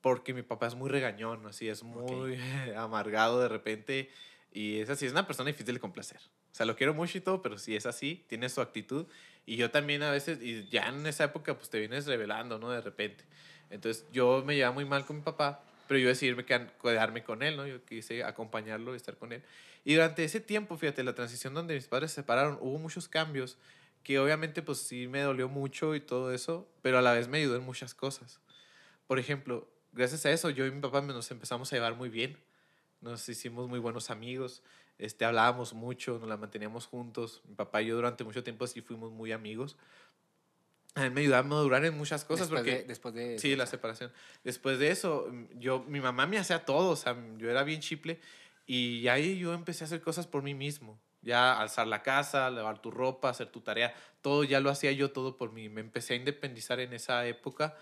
porque mi papá es muy regañón, así es muy [laughs] amargado de repente y es así, es una persona difícil de complacer. O sea, lo quiero mucho y todo, pero si es así, tiene su actitud y yo también a veces, y ya en esa época pues te vienes revelando, ¿no? De repente. Entonces yo me llevaba muy mal con mi papá, pero yo decidí quedarme con él, ¿no? Yo quise acompañarlo y estar con él. Y durante ese tiempo, fíjate, la transición donde mis padres se separaron, hubo muchos cambios que obviamente pues sí me dolió mucho y todo eso, pero a la vez me ayudó en muchas cosas. Por ejemplo, gracias a eso yo y mi papá nos empezamos a llevar muy bien, nos hicimos muy buenos amigos, este, hablábamos mucho, nos la manteníamos juntos, mi papá y yo durante mucho tiempo sí fuimos muy amigos. A mí me ayudaba a madurar en muchas cosas después porque... de, después de Sí, la separación. Después de eso, mm, yo, mi mamá me hacía todo, o sea, yo era bien chiple y ahí yo empecé a hacer cosas por mí mismo. Ya alzar la casa, lavar tu ropa, hacer tu tarea, todo ya lo hacía yo todo por mí. Me empecé a independizar en esa época.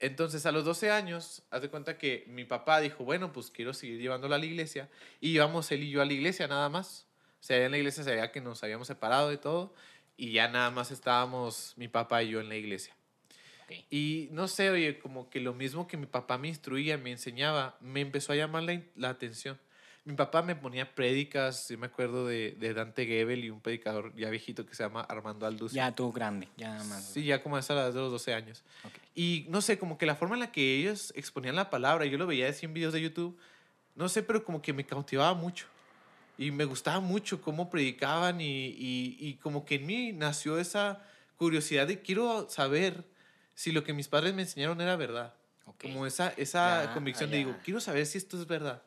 Entonces, a los 12 años, haz de cuenta que mi papá dijo, bueno, pues quiero seguir llevándola a la iglesia. Y íbamos él y yo a la iglesia nada más. O sea, en la iglesia se veía que nos habíamos separado de todo y ya nada más estábamos mi papá y yo en la iglesia. Y no sé, oye, como que lo mismo que mi papá me instruía, me enseñaba, me empezó a llamar la, la atención. Mi papá me ponía prédicas, yo me acuerdo de, de Dante Gebel y un predicador ya viejito que se llama Armando Alduz. Ya tú grande, ya más. Sí, ya como a esa edad de los 12 años. Ok. Y no sé, como que la forma en la que ellos exponían la palabra, yo lo veía así en videos de YouTube, no sé, pero como que me cautivaba mucho. Y me gustaba mucho cómo predicaban y, y, y como que en mí nació esa curiosidad de quiero saber si lo que mis padres me enseñaron era verdad. ok. Como esa, esa Ya, convicción ah, de digo, ya. quiero saber si esto es verdad.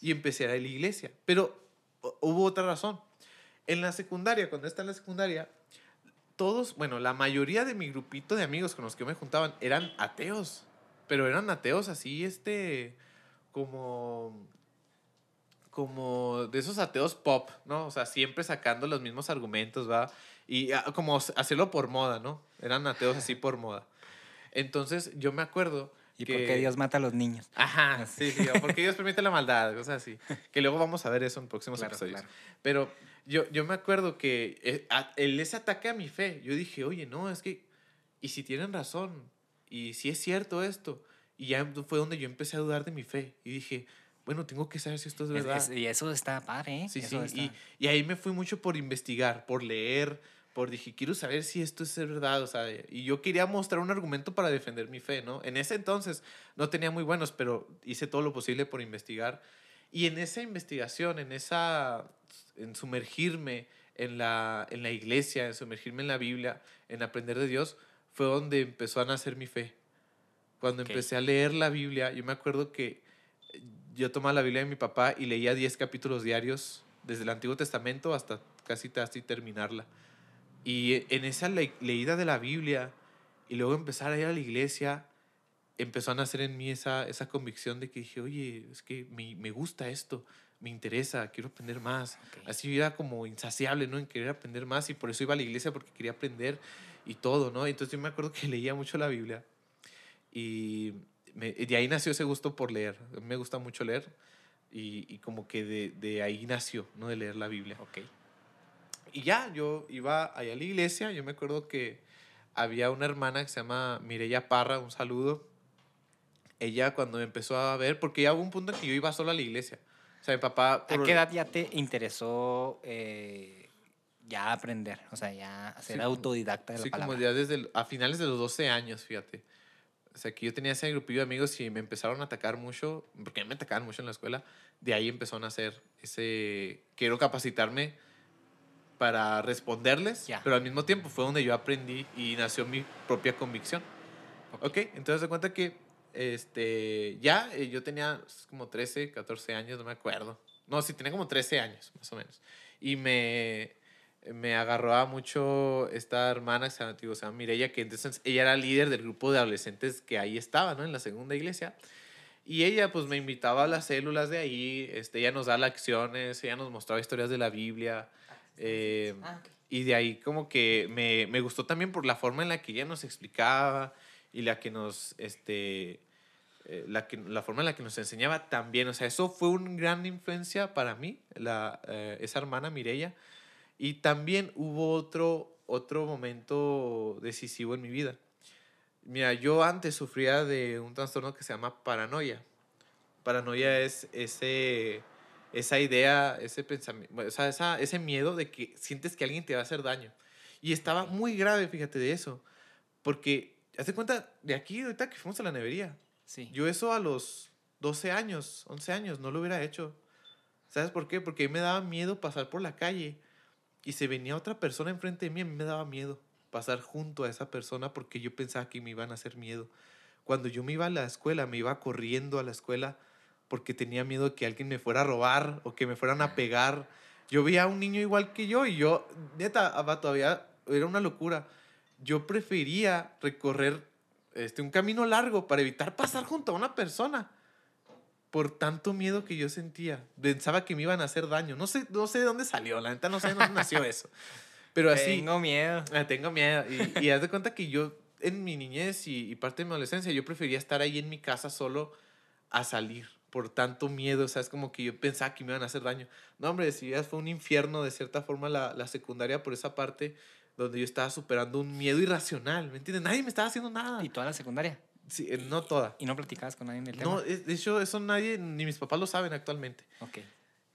Y empecé a ir a la iglesia. Pero hu- hubo otra razón. En la secundaria, cuando estaba en la secundaria, todos, bueno, la mayoría de mi grupito de amigos con los que me juntaban eran ateos. Pero eran ateos así, este, como, como de esos ateos pop, ¿no? O sea, siempre sacando los mismos argumentos, ¿va? Y ah, como hacerlo por moda, ¿no? Eran ateos así por moda. Entonces, yo me acuerdo ¿Y que... por qué Dios mata a los niños? Ajá, sí, sí, o porque Dios permite la maldad, cosas así. [laughs] Que luego vamos a ver eso en próximos Claro, episodios. claro. Pero yo, yo me acuerdo que eh, a- el ese ataque a mi fe, yo dije, oye, no, es que, ¿y si tienen razón? ¿Y si es cierto esto? Y ya fue donde yo empecé a dudar de mi fe. Y dije, bueno, tengo que saber si esto es Es- verdad. es- y eso está padre, ¿eh? Sí, Eso sí. Y, está- y ahí me fui mucho por investigar, por leer, por dije, quiero saber si esto es verdad, o sea, y yo quería mostrar un argumento para defender mi fe, ¿no? En ese entonces no tenía muy buenos, pero hice todo lo posible por investigar. Y en esa investigación, en esa, en sumergirme en la, en la iglesia, en sumergirme en la Biblia, en aprender de Dios, fue donde empezó a nacer mi fe. Cuando Ok. empecé a leer la Biblia, yo me acuerdo que yo tomaba la Biblia de mi papá y leía 10 capítulos diarios, desde el Antiguo Testamento hasta casi, casi terminarla. Y en esa le- leída de la Biblia y luego empezar a ir a la iglesia, empezó a nacer en mí esa, esa convicción de que dije, oye, es que me, me gusta esto, me interesa, quiero aprender más. Ok. Así yo era como insaciable, ¿no? En querer aprender más y por eso iba a la iglesia porque quería aprender y todo, ¿no? Entonces yo me acuerdo que [laughs] leía mucho la Biblia y me- de ahí nació ese gusto por leer. Me gusta mucho leer y, y como que de, de ahí nació, ¿no? De leer la Biblia. Ok. Y ya, yo iba allá a la iglesia, yo me acuerdo que había una hermana que se llama Mireya Parra, un saludo. Ella cuando me empezó a ver, porque ya hubo un punto en que yo iba solo a la iglesia. O sea, mi papá... ¿A por- qué edad ya te interesó eh, ya aprender? O sea, ya ser Sí, autodidacta de la Sí, palabra. como ya desde el- a finales de los 12 años, fíjate. O sea, que yo tenía ese grupillo de amigos y me empezaron a atacar mucho, porque me atacaban mucho en la escuela. De ahí empezó a nacer ese... Quiero capacitarme para responderles, Ya. pero al mismo tiempo fue donde yo aprendí y nació mi propia convicción. Ok, entonces de cuenta que este, ya eh, yo tenía como 13, 14 años, no me acuerdo. No, sí, tenía como 13 años, más o menos. Y me, me agarró mucho esta hermana que se llama, digo, se llama Mireya, que entonces ella era líder del grupo de adolescentes que ahí estaba, ¿no? En la segunda iglesia. Y ella pues me invitaba a las células de ahí, este, ella nos da lecciones, ella nos mostraba historias de la Biblia. Eh, ah, y de ahí como que me, me, gustó también por la forma en la que ella nos explicaba y la que nos, este, eh, la, que, la forma en la que nos enseñaba también. O sea, eso fue una gran influencia para mí, la, eh, esa hermana Mireya. Y también hubo otro, otro momento decisivo en mi vida. Mira, yo antes sufría de un trastorno que se llama paranoia. Paranoia es ese, esa idea, ese pensamiento, o sea, esa, ese miedo de que sientes que alguien te va a hacer daño. Y estaba muy grave, fíjate, de eso. Porque, hazte cuenta, de aquí, ahorita que fuimos a la nevería. Sí. Yo eso a los 12 años, 11 años, no lo hubiera hecho. ¿Sabes por qué? Porque me daba miedo pasar por la calle y se venía otra persona enfrente de mí, a mí me daba miedo pasar junto a esa persona porque yo pensaba que me iban a hacer miedo. Cuando yo me iba a la escuela, me iba corriendo a la escuela porque tenía miedo que alguien me fuera a robar o que me fueran a pegar. Yo veía a un niño igual que yo y yo, neta, todavía era una locura. Yo prefería recorrer este, un camino largo para evitar pasar junto a una persona por tanto miedo que yo sentía. Pensaba que me iban a hacer daño. No sé, no sé de dónde salió, la neta no sé de dónde nació eso. Pero así... Tengo miedo. Ah, tengo miedo. Y, y haz de cuenta que yo en mi niñez y, parte de mi adolescencia, yo prefería estar ahí en mi casa solo a salir por tanto miedo, o sea, es como que yo pensaba que me iban a hacer daño. No, hombre, si ya fue un infierno de cierta forma la, la secundaria por esa parte donde yo estaba superando un miedo irracional, ¿me entiendes? Nadie me estaba haciendo nada. ¿Y toda la secundaria? Sí, eh, no toda. ¿Y no platicabas con nadie del tema? No, de hecho, eso nadie, ni mis papás lo saben actualmente. Ok.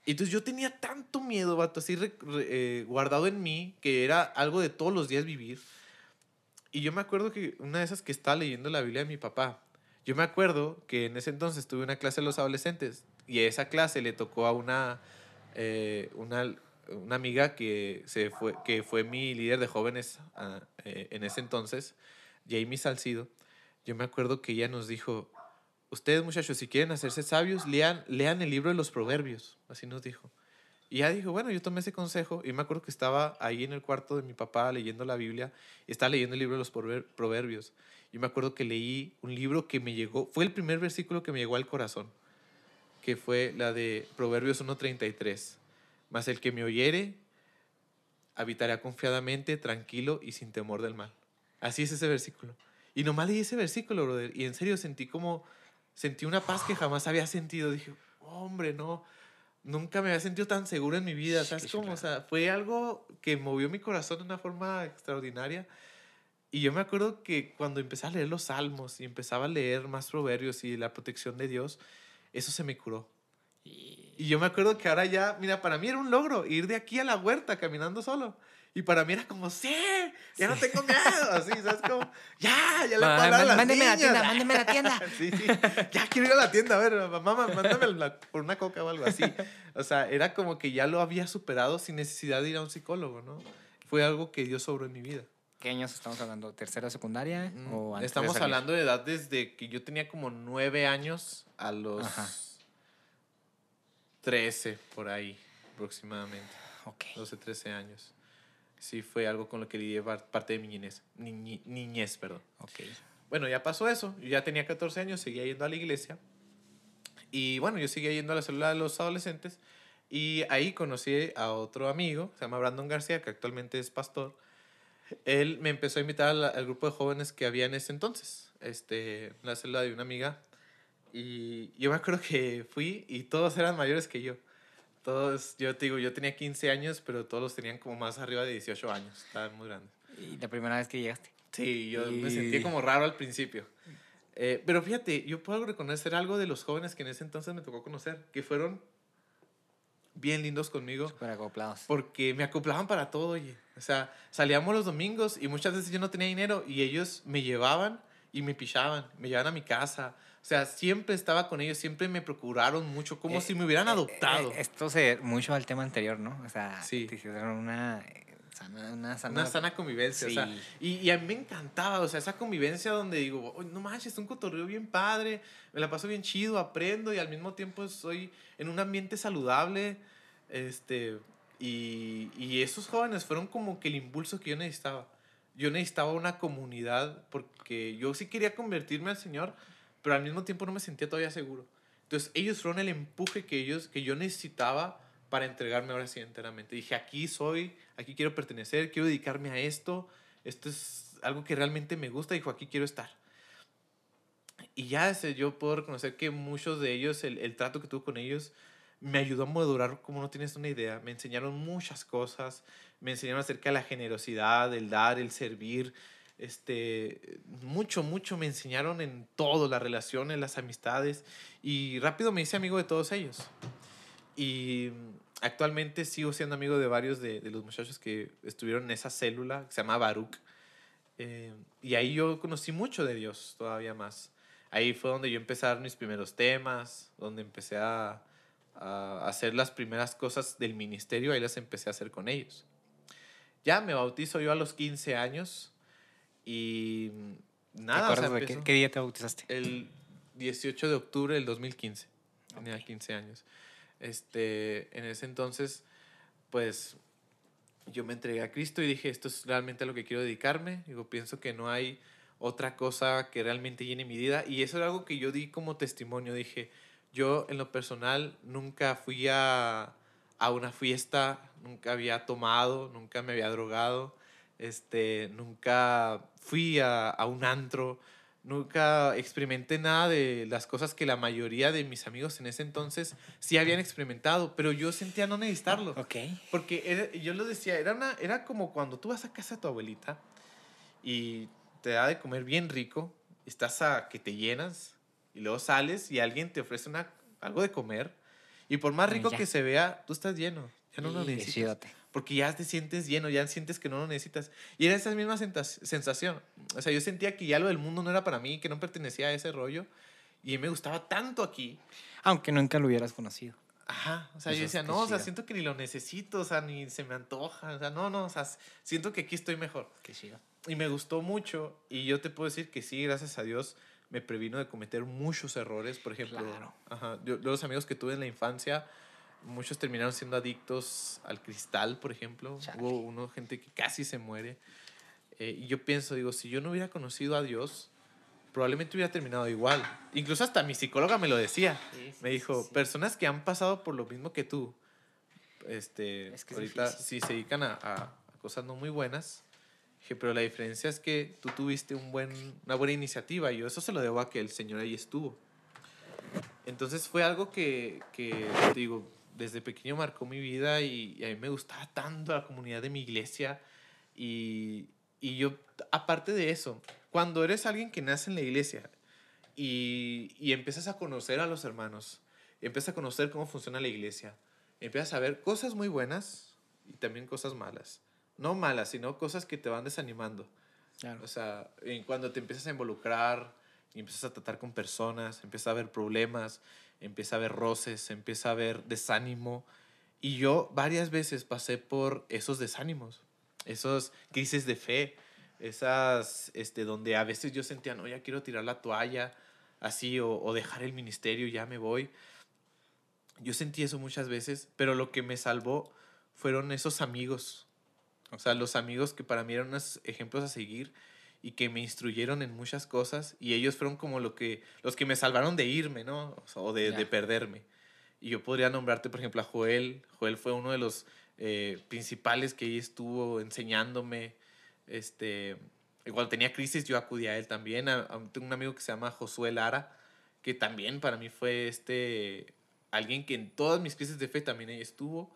Entonces yo tenía tanto miedo, vato, así eh, guardado en mí, que era algo de todos los días vivir. Y yo me acuerdo que una de esas que estaba leyendo la Biblia de mi papá, yo me acuerdo que en ese entonces tuve una clase de los adolescentes y a esa clase le tocó a una, eh, una, una, amiga que, se fue, que fue mi líder de jóvenes ah, en ese entonces, Jamie Salcido yo me acuerdo que ella nos dijo, ustedes muchachos, si quieren hacerse sabios, lean, lean el libro de los proverbios, así nos dijo. Y ella dijo, bueno, yo tomé ese consejo y me acuerdo que estaba ahí en el cuarto de mi papá leyendo la Biblia estaba leyendo el libro de los proverbios. Yo me acuerdo que leí un libro que me llegó, fue el primer versículo que me llegó al corazón, que fue la de Proverbios 1.33. Mas el que me oyere habitará confiadamente, tranquilo y sin temor del mal. Así es ese versículo. Y nomás leí ese versículo, brother. Y en serio sentí como, sentí una paz que jamás había sentido. Dije, hombre, no, nunca me había sentido tan seguro en mi vida. ¿Sabes cómo? O sea, fue algo que movió mi corazón de una forma extraordinaria. Y yo me acuerdo que cuando empecé a leer los salmos y empezaba a leer más proverbios y la protección de Dios, eso se me curó. Y yo me acuerdo que ahora ya, mira, para mí era un logro ir de aquí a la huerta caminando solo. Y para mí era como, sí, ya no tengo miedo. Así, ¿sabes? Como, ya, ya le puedo hablar a las Mándeme la tienda, mándeme la tienda. [laughs] sí, sí, ya quiero ir a la tienda. A ver, mamá, mándame por una coca o algo así. O sea, era como que ya lo había superado sin necesidad de ir a un psicólogo, ¿no? Fue algo que dio sobre en mi vida. ¿Qué años estamos hablando? ¿Tercera secundaria? Mm, o antes estamos hablando de edad desde que yo tenía como nueve años a los trece, por ahí, aproximadamente. Ok. 12, 13 años sí fue algo con lo que lidié parte de mi niñez, niñez, perdón. Okay. Bueno, ya pasó eso, yo ya tenía 14 años, seguía yendo a la iglesia y bueno, yo seguía yendo a la célula de los adolescentes y ahí conocí a otro amigo, se llama Brandon García, que actualmente es pastor. Él me empezó a invitar al, grupo de jóvenes que había en ese entonces, este, la célula de una amiga. Y yo me acuerdo que fui y todos eran mayores que yo. Todos, yo te digo, yo tenía 15 años, pero todos los tenían como más arriba de 18 años. Estaban muy grandes. ¿Y la primera vez que llegaste? Sí, yo me sentí como raro al principio. Eh, pero fíjate, yo puedo reconocer algo de los jóvenes que en ese entonces me tocó conocer, que fueron bien lindos conmigo. Súper acoplados. Porque me acoplaban para todo, oye. O sea, salíamos los domingos y muchas veces yo no tenía dinero y ellos me llevaban y me pichaban, me llevaban a mi casa o sea, siempre estaba con ellos, siempre me procuraron mucho, como eh, si me hubieran eh, adoptado. Eh, esto se mucho al tema anterior, ¿no? O sea, sí. te hicieron una sana, una sana, una sana convivencia. O sea, y, y, a mí me encantaba, o sea, esa convivencia donde digo, no manches, es un cotorreo bien padre, me la paso bien chido, aprendo y al mismo tiempo estoy en un ambiente saludable. Este, Y, y esos jóvenes fueron como que el impulso que yo necesitaba. Yo necesitaba una comunidad porque yo sí quería convertirme al Señor, pero al mismo tiempo no me sentía todavía seguro. Entonces ellos fueron el empuje que, ellos, que yo necesitaba para entregarme ahora sí enteramente. Dije, aquí soy, aquí quiero pertenecer, quiero dedicarme a esto, esto es algo que realmente me gusta, dijo, aquí quiero estar. Y ya yo puedo reconocer que muchos de ellos, el, el trato que tuve con ellos, me ayudó a madurar como no tienes una idea. Me enseñaron muchas cosas, me enseñaron acerca de la generosidad, el dar, el servir, este, mucho, mucho me enseñaron en todo, las relaciones, las amistades, y rápido me hice amigo de todos ellos. Y actualmente sigo siendo amigo de varios de, de los muchachos que estuvieron en esa célula, que se llama Baruch. Eh, y ahí yo conocí mucho de Dios, todavía más. Ahí fue donde yo empecé a dar mis primeros temas, donde empecé a, a hacer las primeras cosas del ministerio, ahí las empecé a hacer con ellos. Ya me bautizo yo a los 15 años y nada. ¿Te acuerdas de qué, qué, día te bautizaste? El 18 de octubre del 2015. Tenía okay. 15 años. Este, en ese entonces, pues yo me entregué a Cristo y dije, esto es realmente a lo que quiero dedicarme. Digo, pienso que no hay otra cosa que realmente llene mi vida. Y eso era algo que yo di como testimonio. Dije, yo en lo personal nunca fui a, a una fiesta, nunca había tomado, nunca me había drogado este, nunca fui a, a, un antro, nunca experimenté nada de las cosas que la mayoría de mis amigos en ese entonces sí habían experimentado, pero yo sentía no necesitarlo. Ok. Porque era, yo lo decía, era, una, era como cuando tú vas a casa de tu abuelita y te da de comer bien rico, estás a que te llenas y luego sales y alguien te ofrece una, algo de comer y por más rico ya. que se vea, tú estás lleno, ya no lo necesitas porque ya te sientes lleno, ya sientes que no lo necesitas. Y era esa misma sensación. O sea, yo sentía que ya lo del mundo no era para mí, que no pertenecía a ese rollo. Y me gustaba tanto aquí. Aunque nunca lo hubieras conocido. Ajá, o sea, Eso yo decía, no, o sea, siento que ni lo necesito, o sea, ni se me antoja, o sea, no, no, o sea, siento que aquí estoy mejor. Qué chido. Y me gustó mucho, y yo te puedo decir que sí, gracias a Dios, me previno de cometer muchos errores, por ejemplo, claro. ajá, yo, los amigos que tuve en la infancia, muchos terminaron siendo adictos al cristal, por ejemplo. Chale. Hubo uno, gente que casi se muere. Eh, y yo pienso, digo, si yo no hubiera conocido a Dios, probablemente hubiera terminado igual. Incluso hasta mi psicóloga me lo decía. Sí, sí, me dijo, sí, personas que han pasado por lo mismo que tú, este, es que ahorita sí se dedican a, a, cosas no muy buenas. Dije, pero la diferencia es que tú tuviste un buen, una buena iniciativa y yo eso se lo debo a que el Señor ahí estuvo. Entonces fue algo que, que digo, desde pequeño marcó mi vida y, y, a mí me gustaba tanto la comunidad de mi iglesia. Y, y, yo, aparte de eso, cuando eres alguien que nace en la iglesia y, y empiezas a conocer a los hermanos, empiezas a conocer cómo funciona la iglesia, empiezas a ver cosas muy buenas y también cosas malas. No malas, sino cosas que te van desanimando. Claro. O sea, cuando te empiezas a involucrar y empiezas a tratar con personas, empiezas a ver problemas, empieza a haber roces, empieza a haber desánimo. Y yo varias veces pasé por esos desánimos, esos crisis de fe, esas este, donde a veces yo sentía, no, ya quiero tirar la toalla, así, o, o dejar el ministerio, ya me voy. Yo sentí eso muchas veces, pero lo que me salvó fueron esos amigos. O sea, los amigos que para mí eran unos ejemplos a seguir y que me instruyeron en muchas cosas y ellos fueron como lo que, los que me salvaron de irme, ¿no? O, sea, o de, yeah. de, perderme. Y yo podría nombrarte, por ejemplo, a Joel. Joel fue uno de los eh, principales que ahí estuvo enseñándome. Este, cuando tenía crisis yo acudí a él también. A, a, tengo un amigo que se llama Josué Lara, que también para mí fue este, alguien que en todas mis crisis de fe también ahí estuvo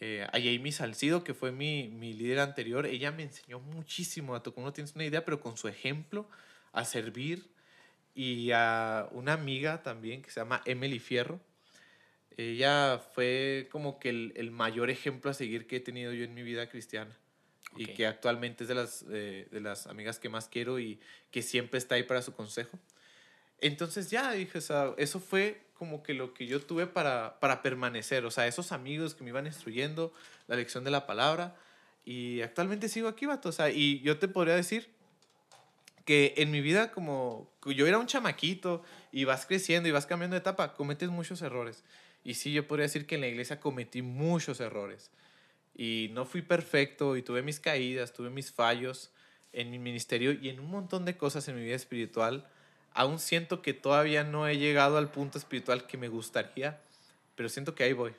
eh, a Jamie Salcido, que fue mi, mi, líder anterior, ella me enseñó muchísimo, a como no tienes una idea, pero con su ejemplo, a servir. Y a una amiga también que se llama Emily Fierro. Ella fue como que el, el mayor ejemplo a seguir que he tenido yo en mi vida cristiana. Okay. Y que actualmente es de las, eh, de las amigas que más quiero y que siempre está ahí para su consejo. Entonces ya dije, o sea, eso fue como que lo que yo tuve para, para permanecer, o sea, esos amigos que me iban instruyendo, la lección de la palabra, y actualmente sigo aquí, vato, o sea, y yo te podría decir que en mi vida como yo era un chamaquito y vas creciendo y vas cambiando de etapa, cometes muchos errores. Y sí, yo podría decir que en la iglesia cometí muchos errores. Y no fui perfecto y tuve mis caídas, tuve mis fallos en mi ministerio y en un montón de cosas en mi vida espiritual. Aún siento que todavía no he llegado al punto espiritual que me gustaría, pero siento que ahí voy.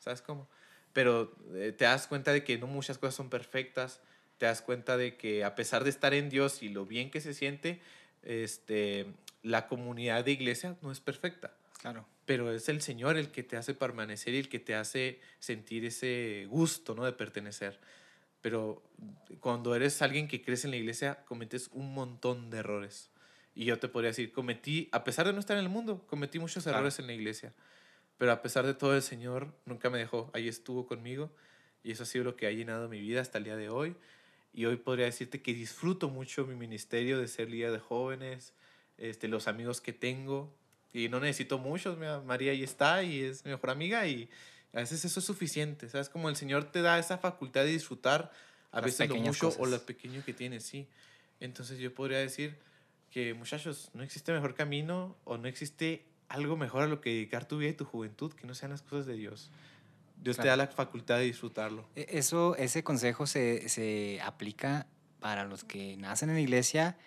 ¿Sabes cómo? Pero eh, te das cuenta de que no muchas cosas son perfectas, te das cuenta de que a pesar de estar en Dios y lo bien que se siente, este, la comunidad de iglesia no es perfecta. Claro. Pero es el Señor el que te hace permanecer y el que te hace sentir ese gusto, ¿no? De pertenecer. Pero cuando eres alguien que crece en la iglesia, cometes un montón de errores. Y yo te podría decir, cometí, a pesar de no estar en el mundo, cometí muchos errores en la iglesia. Pero a pesar de todo, el Señor nunca me dejó. Ahí estuvo conmigo. Y eso ha sido lo que ha llenado mi vida hasta el día de hoy. Y hoy podría decirte que disfruto mucho mi ministerio de ser líder de jóvenes, este, los amigos que tengo. Y no necesito muchos, María ahí está y es mi mejor amiga y a veces eso es suficiente, ¿sabes? Como el Señor te da esa facultad de disfrutar a veces lo mucho o lo pequeño que tienes, sí. Entonces yo podría decir que muchachos, no existe mejor camino o no existe algo mejor a lo que dedicar tu vida y tu juventud que no sean las cosas de Dios. Dios te da la facultad de disfrutarlo. E, eso, ese consejo se, se, aplica para los que nacen en la iglesia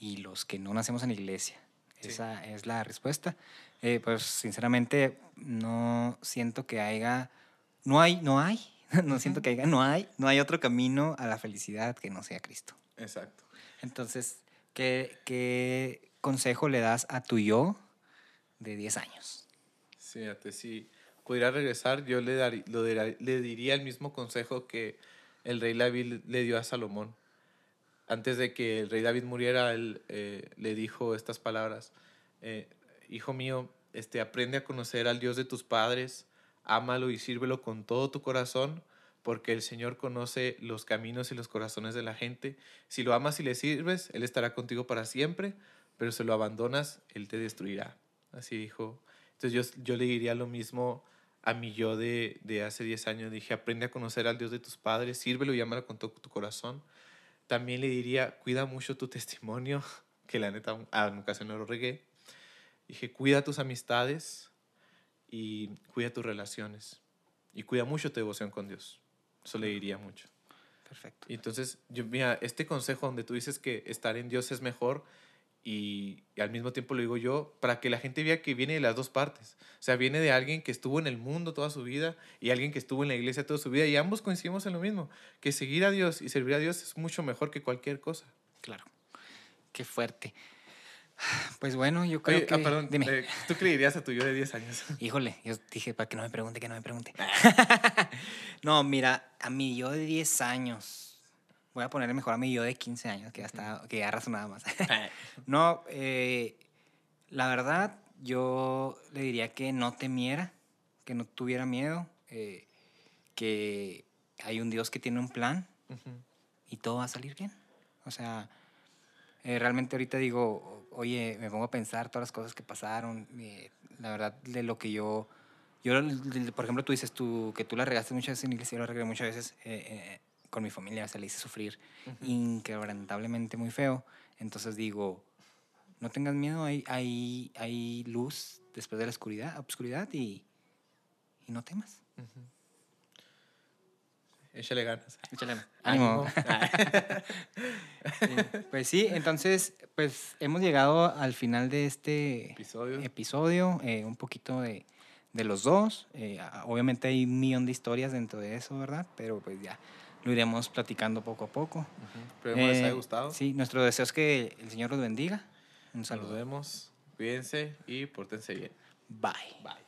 y los que no nacemos en la iglesia. Esa es la respuesta. Eh, pues sinceramente no siento que haya, no hay, no hay, [laughs] no siento que haya, no hay, no hay otro camino a la felicidad que no sea Cristo. Exacto. Entonces, ¿qué, consejo le das a tu yo de 10 años? Fíjate, sí pudiera regresar, yo le, dar, le diría el mismo consejo que el rey David le dio a Salomón. Antes de que el rey David muriera, él eh, le dijo estas palabras, eh, Hijo mío, este, aprende a conocer al Dios de tus padres, ámalo y sírvelo con todo tu corazón, porque el Señor conoce los caminos y los corazones de la gente. Si lo amas y le sirves, Él estará contigo para siempre, pero si lo abandonas, Él te destruirá. Así dijo. Entonces yo, yo le diría lo mismo a mi yo de, de hace 10 años. Dije, aprende a conocer al Dios de tus padres, sírvelo y ámalo con todo tu corazón. También le diría, cuida mucho tu testimonio, [laughs] que la neta ah, nunca se no lo regué. Dije, cuida tus amistades y cuida tus relaciones. Y cuida mucho tu devoción con Dios. Eso le diría mucho. Perfecto. Y entonces, yo, mira, este consejo donde tú dices que estar en Dios es mejor, y, al mismo tiempo lo digo yo, para que la gente vea que viene de las dos partes. O sea, viene de alguien que estuvo en el mundo toda su vida y alguien que estuvo en la iglesia toda su vida y ambos coincidimos en lo mismo, que seguir a Dios y servir a Dios es mucho mejor que cualquier cosa. Claro. Qué fuerte. Pues bueno, yo creo que... Ah, perdón, Dime. Eh, ¿tú creerías a tu yo de 10 años? [laughs] Híjole, yo dije, para que no me pregunte, que no me pregunte. [laughs] no, mira, a mí yo de 10 años voy a ponerle mejor a mi yo de 15 años, que ya, está, que ya nada más. [laughs] no, eh, la verdad, yo le diría que no temiera, que no tuviera miedo, eh, que hay un Dios que tiene un plan y todo va a salir bien. O sea, eh, realmente ahorita digo, oye, me pongo a pensar todas las cosas que pasaron, la verdad, de lo que yo... Yo, por ejemplo, tú dices tú, que tú la regaste muchas veces en iglesia, yo la regué muchas veces con mi familia, o sea, le hice sufrir inquebrantablemente muy feo. Entonces digo, no tengas miedo, hay, hay, hay luz después de la oscuridad, obscuridad y, y no temas. Échale ganas. Échale ganas. Ánimo. [laughs] pues sí, entonces, pues hemos llegado al final de este episodio. episodio eh, un poquito de, de los dos. Eh, obviamente hay un millón de historias dentro de eso, ¿verdad? Pero pues ya lo iremos platicando poco a poco. Espero que les haya eh, gustado. Sí, nuestro deseo es que el Señor los bendiga. Un saludo. Nos vemos, cuídense y pórtense bien. Bye. Bye.